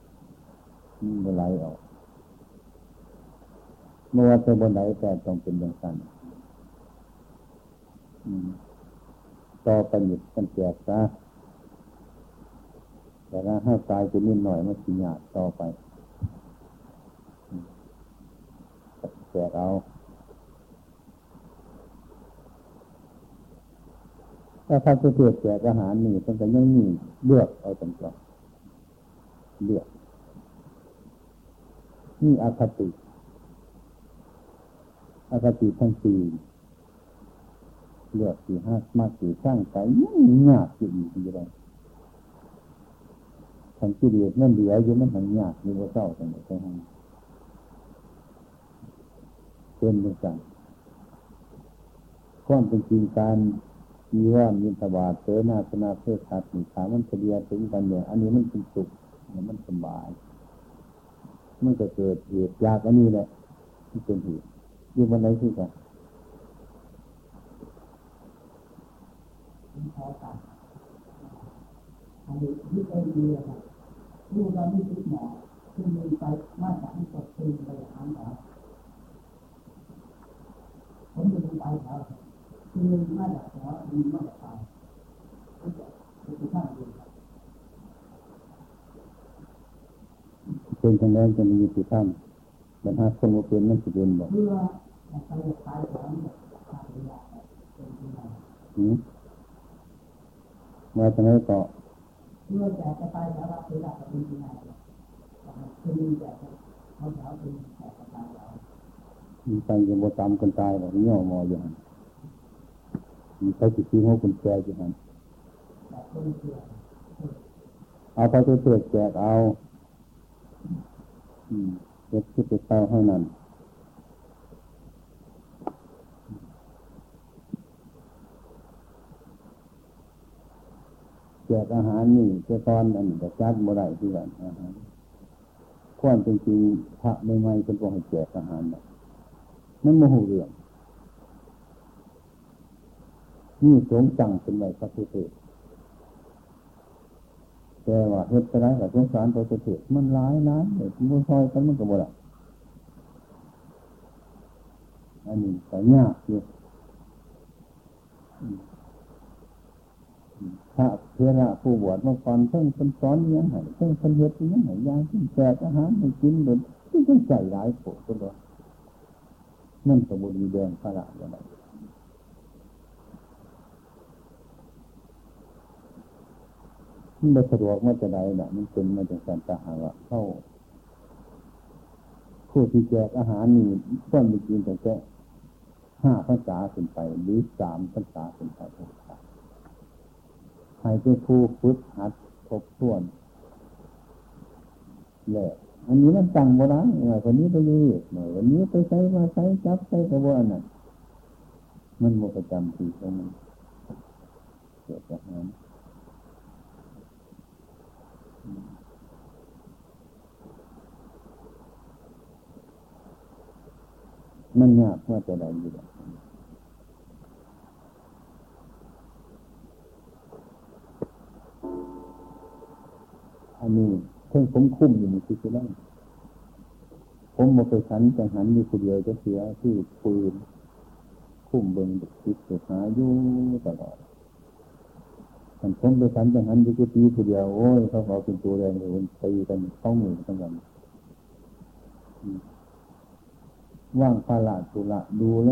มันโมไหลออกเมื่อว่าจะบนไหนแต่ต้องเป็นอย่างนั้นต่อไปหยุดกันแจกซะ แต่ถ้าให้ตายจะนิดหน่อยมันสิญาต่อไปแจกเอาถ้าท่านจะเพื่อแจกอาหารนี่ต้องการยังมีเลือกเอาตรงๆเลือกนี่อคติอคติทั้งสี่เลือกสี่ห้ามากสี่ช่างใจยังยากอยู่อีกทีไร ทางที่เดียดนั่นเหลืออยู่มันหันยากมีว่าเศร้าจังเลยใช่ไหมเป็นเหมือนกันความเป็นจริงการมีว่ามินทบาทเสนาสนาเพื่อขาดหนึ่งขามันเฉลียถึงกันเนี่ยอันนี้มันเป็นสุขมันสบาย มันก็เกิดเหตุยากอันนี้แหละที่เป็นเหตุอยู่วันไหนที่กันอันนี้ที่ไปดีอะครับ ลูกเราไม่คิดหมอที่มีไปมาจากที่กดตีไปหาหมอผมจะดูไปคือมาจากหัวมีมาจากตายเป็นข้างเดียวเป็นทางแรกจะมีอยู่ที่ท่านบรรทัดคนว่าเป็นนั่นสิเป็นบอกเพื่อไปตายของตายเวลาเป็นที่ไหนมาทางไหนก็ เพื่อแจะจะตายแล้วเวลาเป็นที่ไหนคือจะเขาเขาเป็นแต่ตายแล้วมีไปยังบ่ตามคนตายหรอกนี่อมออยู่หันมีใครติดทิ้งหัวคนแก่อยู่หันเอาไปตัวเตือแจกเอาอืมเจ็ดคิดเต้าให้นั่น แจกอาหารนี่เจ้าตอนอันจะจัดบ่ได้ที่กันอาหารความเป็นจริงพระไม่ไม่เป็นพวกให้แจกอาหารนะมันโมโหเรื่องนี่สงจังเป็นไรพระพุทธแต่ว่าเฮ็ดไปได้กับสงสารพระพุทธมันร้ายนะเด็กมันซอยกันมันก็บ่ได้อันนี้ก็ยากอยู่พระ เทระผู้บวชเมื่อก่อนเพิ่งเป็นสอนยังไงเพิ่งเป็นเฮ็ดยังไงยางที่แจกอาหารให้กินเหมือนที่ต้องใจร้ายโผล่ตัวนั่นสมุนีแดงพระราอย่างไรมันไม่สะดวกมันจะได้เนี่ยมันเป็นมาจากการตาหาวะเข้าผู้ที่แจกอาหารนี่ต้นมีกินแต่แค่ห้าภาษาขึ้นไปหรือสามภาษาขึ้นไปทุกครั้ง ใครเป็นผู้ฝึกหัดทบทวนแหละอันนี้มันสั่งโบราณคนนี้ไปยืดหน่อวันนี้ไปใช้มาใช้จับใช้กระบวนน่ะมันโมประจำทีตรงนั้นเกิดจากนั้นมันยากว่าจะได้อยู่ อันนี้เพิ่งผมคุ้มอยู่ในที่ที่นั่นผมมาไปฉันจังหันมีคนเดียวจะเสียที่ปืนคุ้มเบิ้งบุกติดสุหาอยู่ตลอดฉันผมไปฉันจังหันอยู่กุฏิคนเดียวโอ้ยเขาเอเป็นตัวแรงเลยตีกันเข้ามือทั้งวันว่างพาละสุละดูแล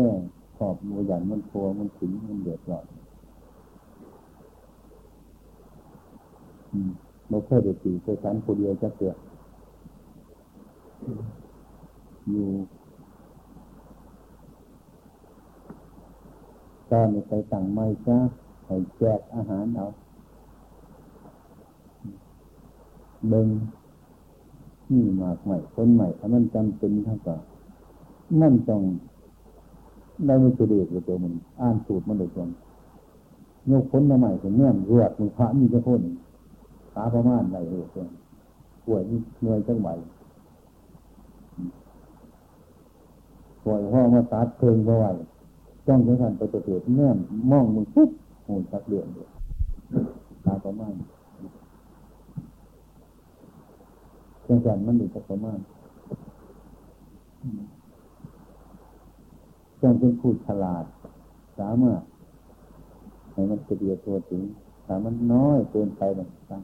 ขอบมือหยันมันโผมันถึงมันเดือดร้อนเราเคยได้ตีเคยฉันคนเดียวจะเกิดอยู่ตอนไปสั่งไม่จ้าให้แจกอาหารเอาเบิงนี่มากใหม่คนใหม่ถ้ามันจำเป็นเท่ากับมันต้องได้ไม่สุดเด็กตัวมันอ่านสูตรมันเลยตรงยกพ้นมาใหม่ถึงแง่มรวดมือพระมีจะพ้น ขาประมาณใดเลยตัวป่วยเหนื่อยจังไหวป่วยพ่อมาตัดเพลิงเพราะไหวจ้องถึงขันไปจะเกิดแง่มองมึงปุ๊บหูสักเดือนเลยวขาประมาณจังสันมันอยู่สักประมาณต้องเป็นผู้ฉลาด สามารถให้มันเดียตัวถึงแต่มันน้อยเกินไปบางครั้ง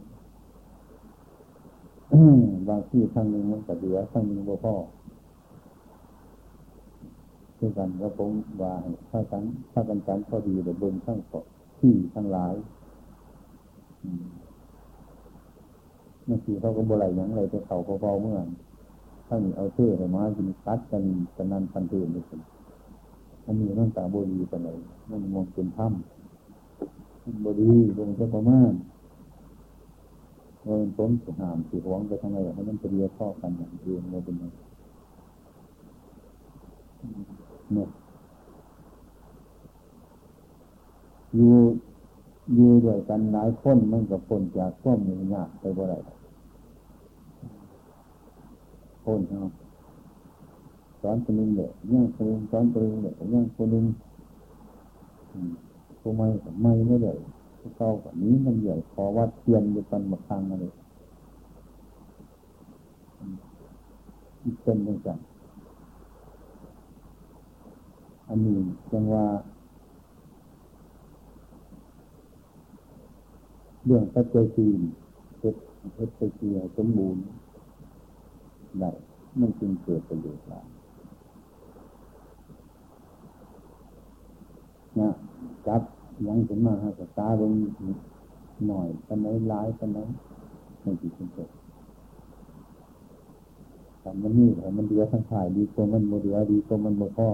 บางที่ครั้งหนึ่งมันก็เหลือครั้งหนึ่งบ่พ่อคือกันก็ผมว่าถ้ากันถ้ากันกันพอดีเดี๋ยวเบิ้งทั้งที่ทั้งหลายบางทีเขาก็บ่ไหลยังไรไปเขาพอๆเมื่อถ้ามีเอาเชื่อให้มากินตัดกันกันนันพันเทือนไปสิอันนี้มันตาบดีไปเลยมันมองเป็นถ้ำบดีลงจะประมาณ เงินต้นสุหามสีหวงไปทางไหนให้มันเป็นเรียข้อกันอย่างเดียวเราเป็นเนี่ยอยู่อยู่ด้วยกันหลายคนมันกับคนจากข้อมือยากไปบ่ได้คนเนาะสอนคนหนึ่งเด็กย่างคนหนึ่งสอนคนหนึ่งเด็กย่างคนหนึ่งทำไมไม่ไม่เลย เก่าแบบนี้มันใหญ่คอว่าเทียนอยู่กันหมดทางเลยอีกเป็นย่งไงอันนี้จังว่าเรื่องตะเกียสี่เพชรตะเกียงสมบูรณ์ได้มันจึงเกิดประโยชน์ได้นะครับ ยังถึงมาให้ตาลงหน่อยกันไหนร้ายกันไหนไม่ดีเป็นเกิดแต่มันนี่แต่มันเดือดทั้งถ่ายดีกว่ามันโมเดือดีกว่ามันโมพ่อ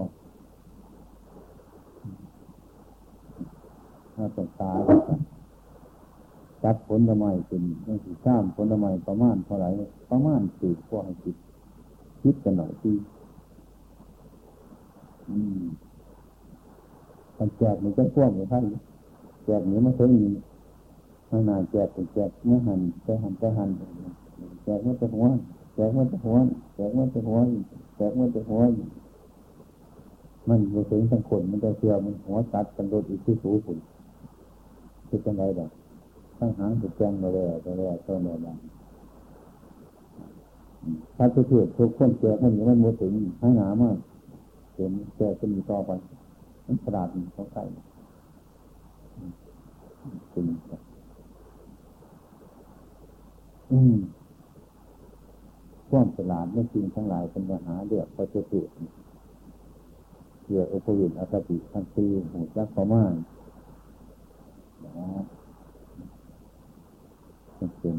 ถ้าต้องตายจับผลไมเป็นไม่สิข้ามผลไมประมาณเท่าไหร่ประมาณสิบกว่าสิบคิดกันหน่อยทีอืม มันแจกมันก็พ่วงไปท่านแจกนี้มันเคยมีข้างหน้าแจกเป็นแจกเมื่อหันไปหันไปหันแจกมันจะหัวแจกมันจะหัวแจกมันจะหัวแจกมันจะหัวมันไปถึงทั้งคนมันจะเชื่อมันหัวตัดกันโดดอีกที่สูงสุดคือจังไรบ้างทั้งหางถูกแจ้งมาเลยมาเลยก็มาบ้างถ้าจะเกิดทุกคนแจกมันอยู่มันหมดถึงข้างหนามากเห็นแจกจะมีต่อไป มันกระดาษเขาใส่เป็นอืมความฉลาดไม่จริงทั้งหลายเป็นปัญหาเดือดพอจะเกิดเกี่ยวอุปวินอคติทันทีหูจักเขามากนะเป็น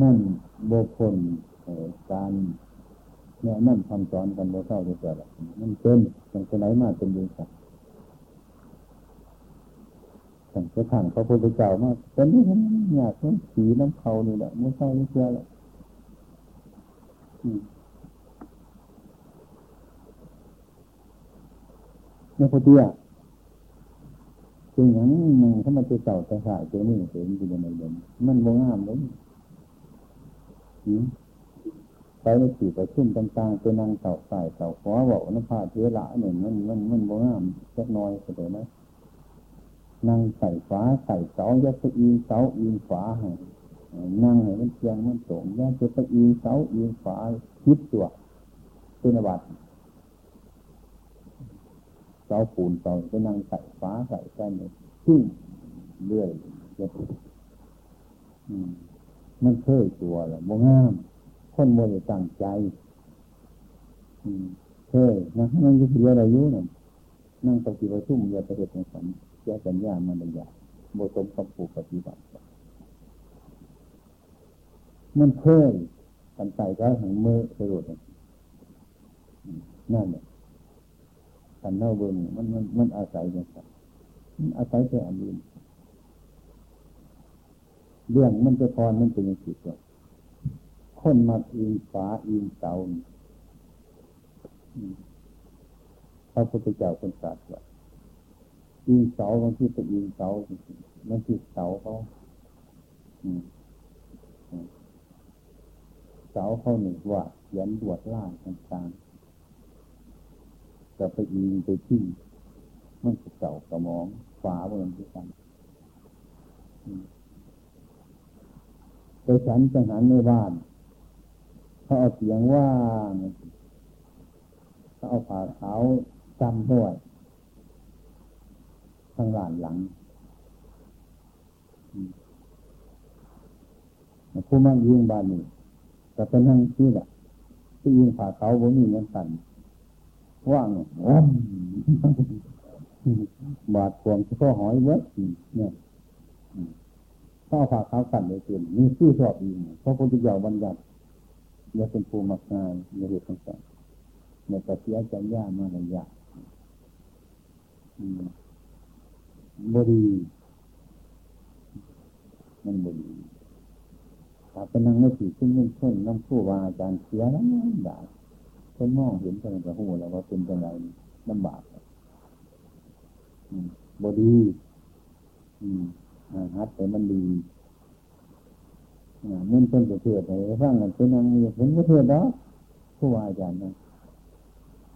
นั่นโบคน การเนี่ยนั่นทำสอนกันโบเข้าจะเกิดมันเป็นตั้งแต่ไหนมาเป็นดีสักตั้งแต่ขังพระพุทธเจ้ามาเป็นนี่มันอยากมันสีน้ำเขานี่แหละไม่ใช่ไม่เชื่อแล้วนี่พอดีอะจริงอย่างนึงถ้ามันจะเก่าจะขาดจะนี่เห็นอยู่ในเดือนมันโมงามเลยอืม ไปในสี่ประชุมต่างๆไปนั่งเสาใส่เสาขอบอกน้ำผ้าเทละหนึ่งมันมันมันโมงามเล็กน้อยเสด็จไหมนั่งใส่ฝาใส่เสายัดตะอีเสาอีฝาให้นั่งให้มันเทียงมันโสงยัดตะอีเสาอีฝาคิดตัวเป็นวัดเสาปูนเสาไปนั่งใส่ฟ้าใส่กันเลยขึ้นเรื่อยมันเคยตัวแหละโมงาม คนโมจะตั้งใจเคยนะนั่งยุบเดียวอะไรยุ่งนั่งปฏิบัติชุ่มยาประเหตุของสันยาสัญญามันยาโมตมกับผูกปฏิบัติมันเคยกันใส่ก็หังมือสะดุดนั่นเนี่ยกันเน่าเบิ่งมันมันมันอาศัยอย่างไรมันอาศัยแต่อันนี้เรื่องมันจะพรมันเป็นอย่างไรก่อน คนมาอิงฝาอิงเสาพระพุทธเจ้าคนตรัสว่าอิงเสาบางที่ไปอิงเสาบางที่เสาเขาเสาเขาหนึ่งว่ายันบวดล่างต่างๆจะไปอิงไปที่มันเก่ากระมองฝาบนที่กันไปฉันจังหันในบ้าน เขาเอาเสียงว่าเขาเอาผ้าขาวจำด้วยข้างหลังหลังผู้มั่งยิงบ้านนี่ก็เป็นนั่งที่แหละที่ยิงผ่าเขาบนนี้เงินกันว่างว่าบาดขวงเฉพาะหอยเว้เนี่ยข้าวฝาเข้ากันเลยเกินมีชื่อชอบอีกเพราะพุทธเจ้าบัญญัติ อย่าเป็นภูมิงานในเหตุต่างๆในกระเทียใจัญญามาในยยากบดีมันบดีถ้าเป็นนั่งไม่ถี่ขึ้นเงื่อนต้นน้ำผู้ว่าอาจารย์เสียแล้วได้คนมองเห็นกันกระหูแล้วว่าเป็นยังไงลำบากบดีฮัดแต่มันดี มันเป็นประเทศไหนฟังกันเป็นยังมีเห็นประเทศแล้วผู้ว่าอาจารย์นะ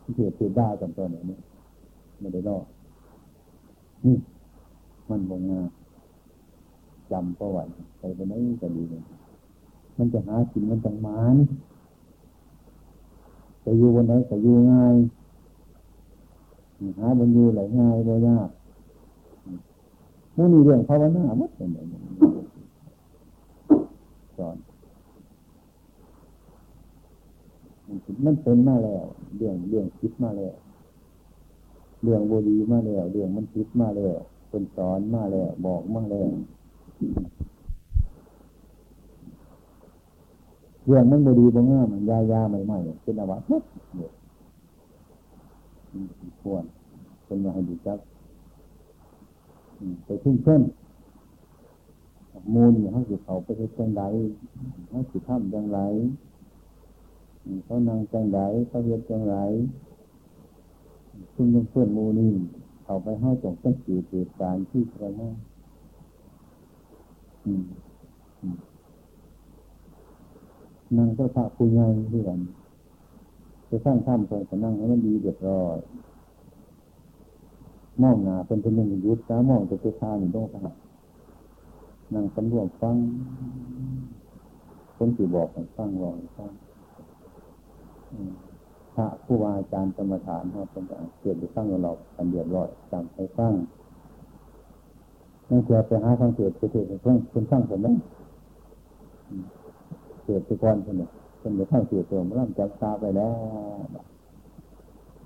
ประเทศเทศได้กันตัวไหนเนี่ยไม่ได้รอดนี่มันบงงาจำประวัติไปไปไหนก็ดีเลยมันจะหาสิ่งมันจังมานจะอยู่วันไหนจะอยู่ง่ายหาบนอยู่ไหลง่ายบ่ยยากมูนี่เรื่องภาวนาหมดเลย สอน มันเป็นมาแล้ว เรื่องเรื่องคิดมาแล้ว เรื่องบดีมาแล้ว เรื่องมันคิดมาแล้วเป็นสอนมาแล้ว บอกมาแล้วเรื่องมันบดีบ่ง่ามันยายาใหม่ๆเป็นอวัตเนี่ยควรเป็นมาให้ดีจักไปขึ้นเพื่น มูลเขาสิเขาไปเฮ็ดจังไดเขาสิทำจังไรเขานั่งจังไดเขาเฮ็ดจังไรคุณเพื่อนมูนี่เขาไปให้จงสังเกตเหตุการณ์ที่กระนั้นนั่งก็พระผู้ใหญ่ที่กันจะสร้างถ้ำเพิ่นก็นั่งให้มันดีเรียบร้อยมองหนาเป็นเป็นหนึ่งยุทธนะมองจะไปทานอยู่ตรงสหัส นั่งสำรวจฟังคนที่บอกให้ฟังรองฟังพระผู้วาอาจารย์กรรมฐานเขาเป็นการเกิดไปฟังเรากันเดียบร้อยจำไปฟังนั่งเกิดไปหาทางเกิดไปเกิดไปเพิ่งคนฟังผมไหมเกิดไปก่อนคนเนี่ยคนไปฟังเกิดตัวมันริ่มจับตาไปแล้ว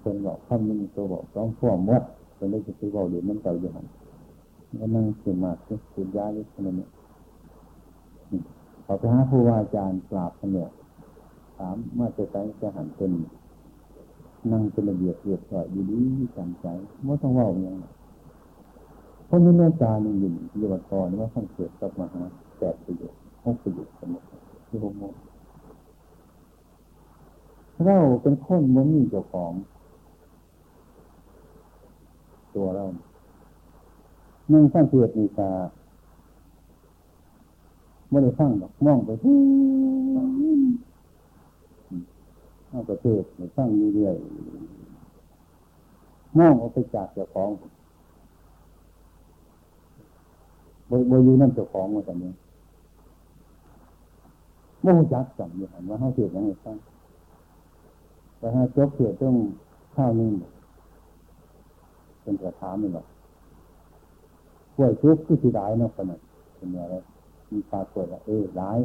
คนบอกคำนึงตัวบอกต้องพ่วงมดคนได้จะไปบอกเดี๋ยวมันเก่าอยู่หัน ก็นั่งสมาธิสุดยาเลยคนนี้เขาไปหาผู้ว่าอาจารย์กราบเนี่ยถามมาจะใจจะหันเป็นนั่งเป็นระเบียบเรียบร้อยดีดีจำใจไม่ต้องว่าอย่างเพราะนี่เนื้อตาหนึ่งอยู่เรียกว่าตอนว่าท่านเกิดกับมหาแปดประโยชน์หกประโยชน์สมที่หกโมเราเป็นคนมันมีเจ้าของ ตัวเรา นั่งฟังเทศนี่ตาไม่ได้ฟังหรอกมองไปที่เอาประเทศไม่ฟังเรื่อยมองออกไปจากเจ้าของบริบอยู่นั่นเจ้าของมาแต่นี้โมหจักสั่งอยู่หันว่าห้าเทศยังไงฟังแต่ถ้าจบเทศต้องข้าวนึงเป็นกระถามนี่หรอก ล้วยทุกข์ก็สิได้ายเนอกขนาดเป็นอะไรมีปลากล้วยเออร้าย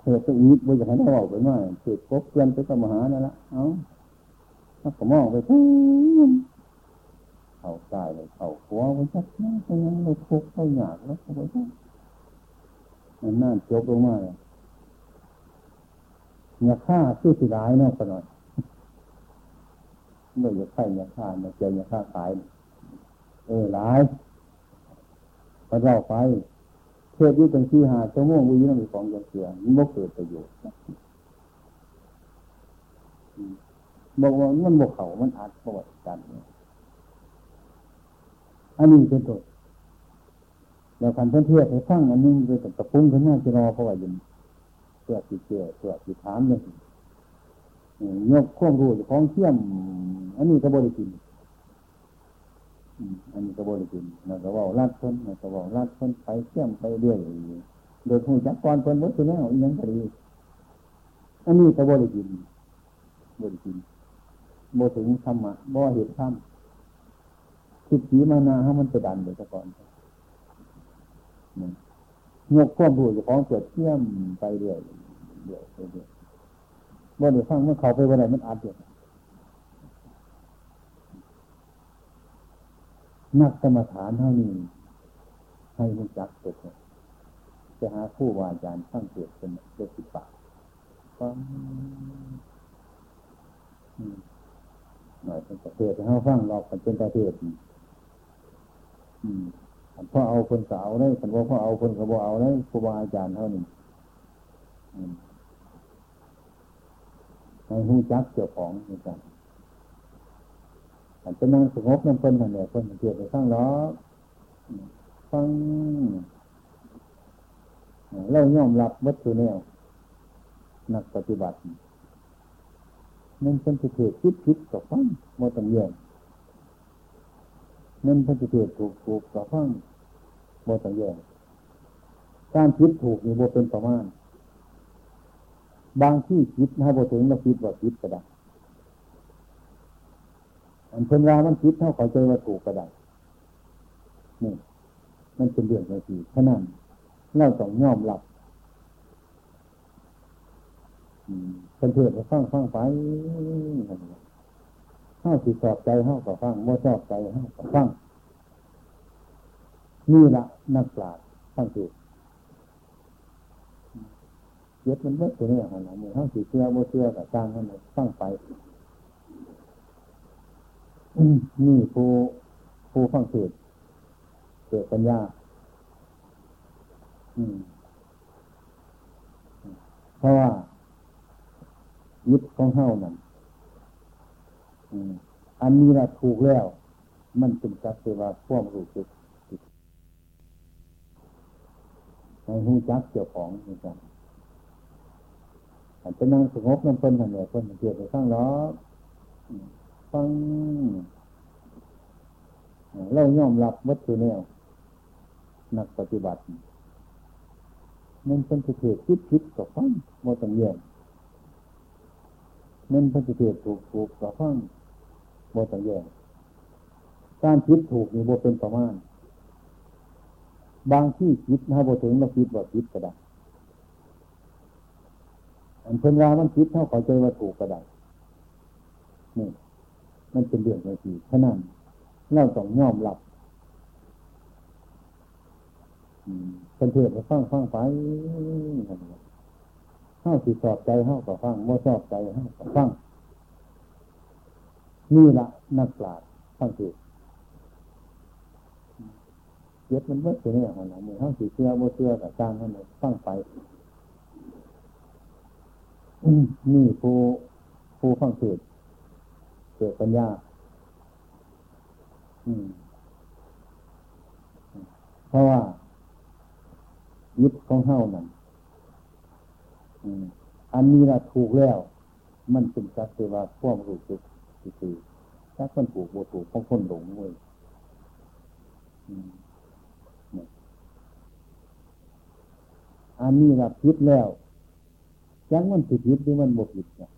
เธอตัวอีกบ่อยากให้เราออกไปว่าเกิดพบเพื่อนไปกับมหานั่นละเอ้าถ้าผมมองไปทุกเข่าตายเลยเข่าหัวไว้ชักนั่งไปยังเลยทุกข์เขาอยากแล้วเขาไปชักมันน่าจบลงมาเลยเนี่ยฆ่าคือสิร้ายเนอกขนาดเมื่อจะไข่ยาฆ่ามาเจออย่าฆ่าขาย เออหลายพอเราไปเทศยี่เป็นที่หาชั่วโมงวิญญาณมีของยังเสียมันบ่เกิดประโยชน์บอกว่ามันบกเขามันอัดประวัติการอันนี้เป็นตัวแล้วการเพื่อนเทศให้ฟังอันนี้เป็นตะปุ้งขึ้นมาจะรอเพราะว่ายู่เพื่อติเจอเพื่อติถามเลยยกข้อมรู้ของเที่ยม อันนี้ก็บริกิน อันนี้ก็บริกินแล้วก็ว่าลัดเพิ่นแล้วก็ว่าลัดเพิ่นไปเที่ยมไปเรื่อยโดยผู้จักกรเพิ่นวัดที่แล้วยังก็ดีอันนี้ก็บริกินบริกินโมถึงธรรมะบ่เหตุธรรมคิดผีมานาให้มันไปดันไปซะก่อนยกข้อมรู้ของเกิดเที่ยมไปเรื่อยเรื่อยเรื่อยเมื่อเดี๋ยวฟังเมื่อเขาไปวันไหนมันอัดอยู่ นักกรรมฐานเท่านี้ให้มันจักเกิดจะหาผู้วาจารย์ตั้งเกิดเป็นเจ็ดสิบปากก็หน่อยเป็นประเทศให้ฟังเราเป็นประเทศอืมพอเอาคนสาวได้คนว่าพอเอาคนกระบอกเอาได้ครูบาอาจารย์เท่านี้ในหูจักเจ้าของเหมือนกัน อาจจะนั่งสงบนั่งเพิ่นนั่นแหละเพิ่นเกี่ยวกับข้างล้อฟังเรายอมรับวัตถุแนวนักปฏิบัตินั่นเป็นจะเกิดคิดคิดกับฟังโมตังเยี่ยมนั่นเป็นจะเกิดถูกถูกกับฟังโมตังเยี่ยมการคิดถูกนี่โมเป็นประมาณ บางที่คิดนะโบถึงเราคิดว่าคิดก็ได้ อันเพิ่นว่ามันคิดเท่าเขาใจว่าถูกกระไดนี่มันเป็นเรื่องในทีขนาดเราต้องยอมรับเป็นเพื่อนฟังฟังไปห้าสิสอบใจห้ากับฟังโมชอบใจห้ากับฟังนี่ละนักปราชญ์ฟังถูกยึดมันเมื่อตัวนี้หันหลังมือห้าสิเชื่อโมเชื่อกับจ้างให้มันฟังไป นี่ผู้ผู้ฟังเกิดเกิดปัญญาเพราะว่ายึดของเฮ้านั่นอันนี้ละถูกแล้ว มันเป็นกัตว่าพ่วงรู้สึกในหูจักเกี่ยวของนี่กันอาจจะนั่งสงบนั่งเพิ่นทำเนี่ยเพิ่นเกี่ยวกับข้างล้อ ฟังเรายอมรับวัตถุแนวนักปฏิบัติมันเป็นเถื่อคิดคิดกับฟังโมตังเยี่ยมมันเป็นเถื่อถูกถูกกับฟังโมตังเยี่ยมการคิดถูกนี่โบเป็นประมาณ บางที่คิดนะโบถึงเราคิดว่าคิดก็ได้อันเพิ่นว่ามันคิดเท่าขอใจว่าถูกก็ได้นี่ มันเป็นเรื่องในทีขนาดเราต้องยอมรับเป็นเทศฟังฟังไปห้าสิสอบใจห้ากับฟังโมชอบใจห้ากับฟังนี่ละนักปราชญ์ฟังเทศเย็ดมันเมื่อตัวนี้หันหลังมือห้าสิเชื่อโมเชื่อกับจ้างให้มันฟังไปนี่ผู้ผู้ฟังเทศ เกิดปัญญาเพราะว่ายึดของเฮ้านั่นอันนี้ละถูกแล้ว มันเป็นสักแต่ว่าพ่วงรู้สึกคือถ้าคนถูกโบถูกของคนหลงเว้ยอันนี้ละพิษแล้วยังมันผิดพิษหรือมันบกผิดเนี่ย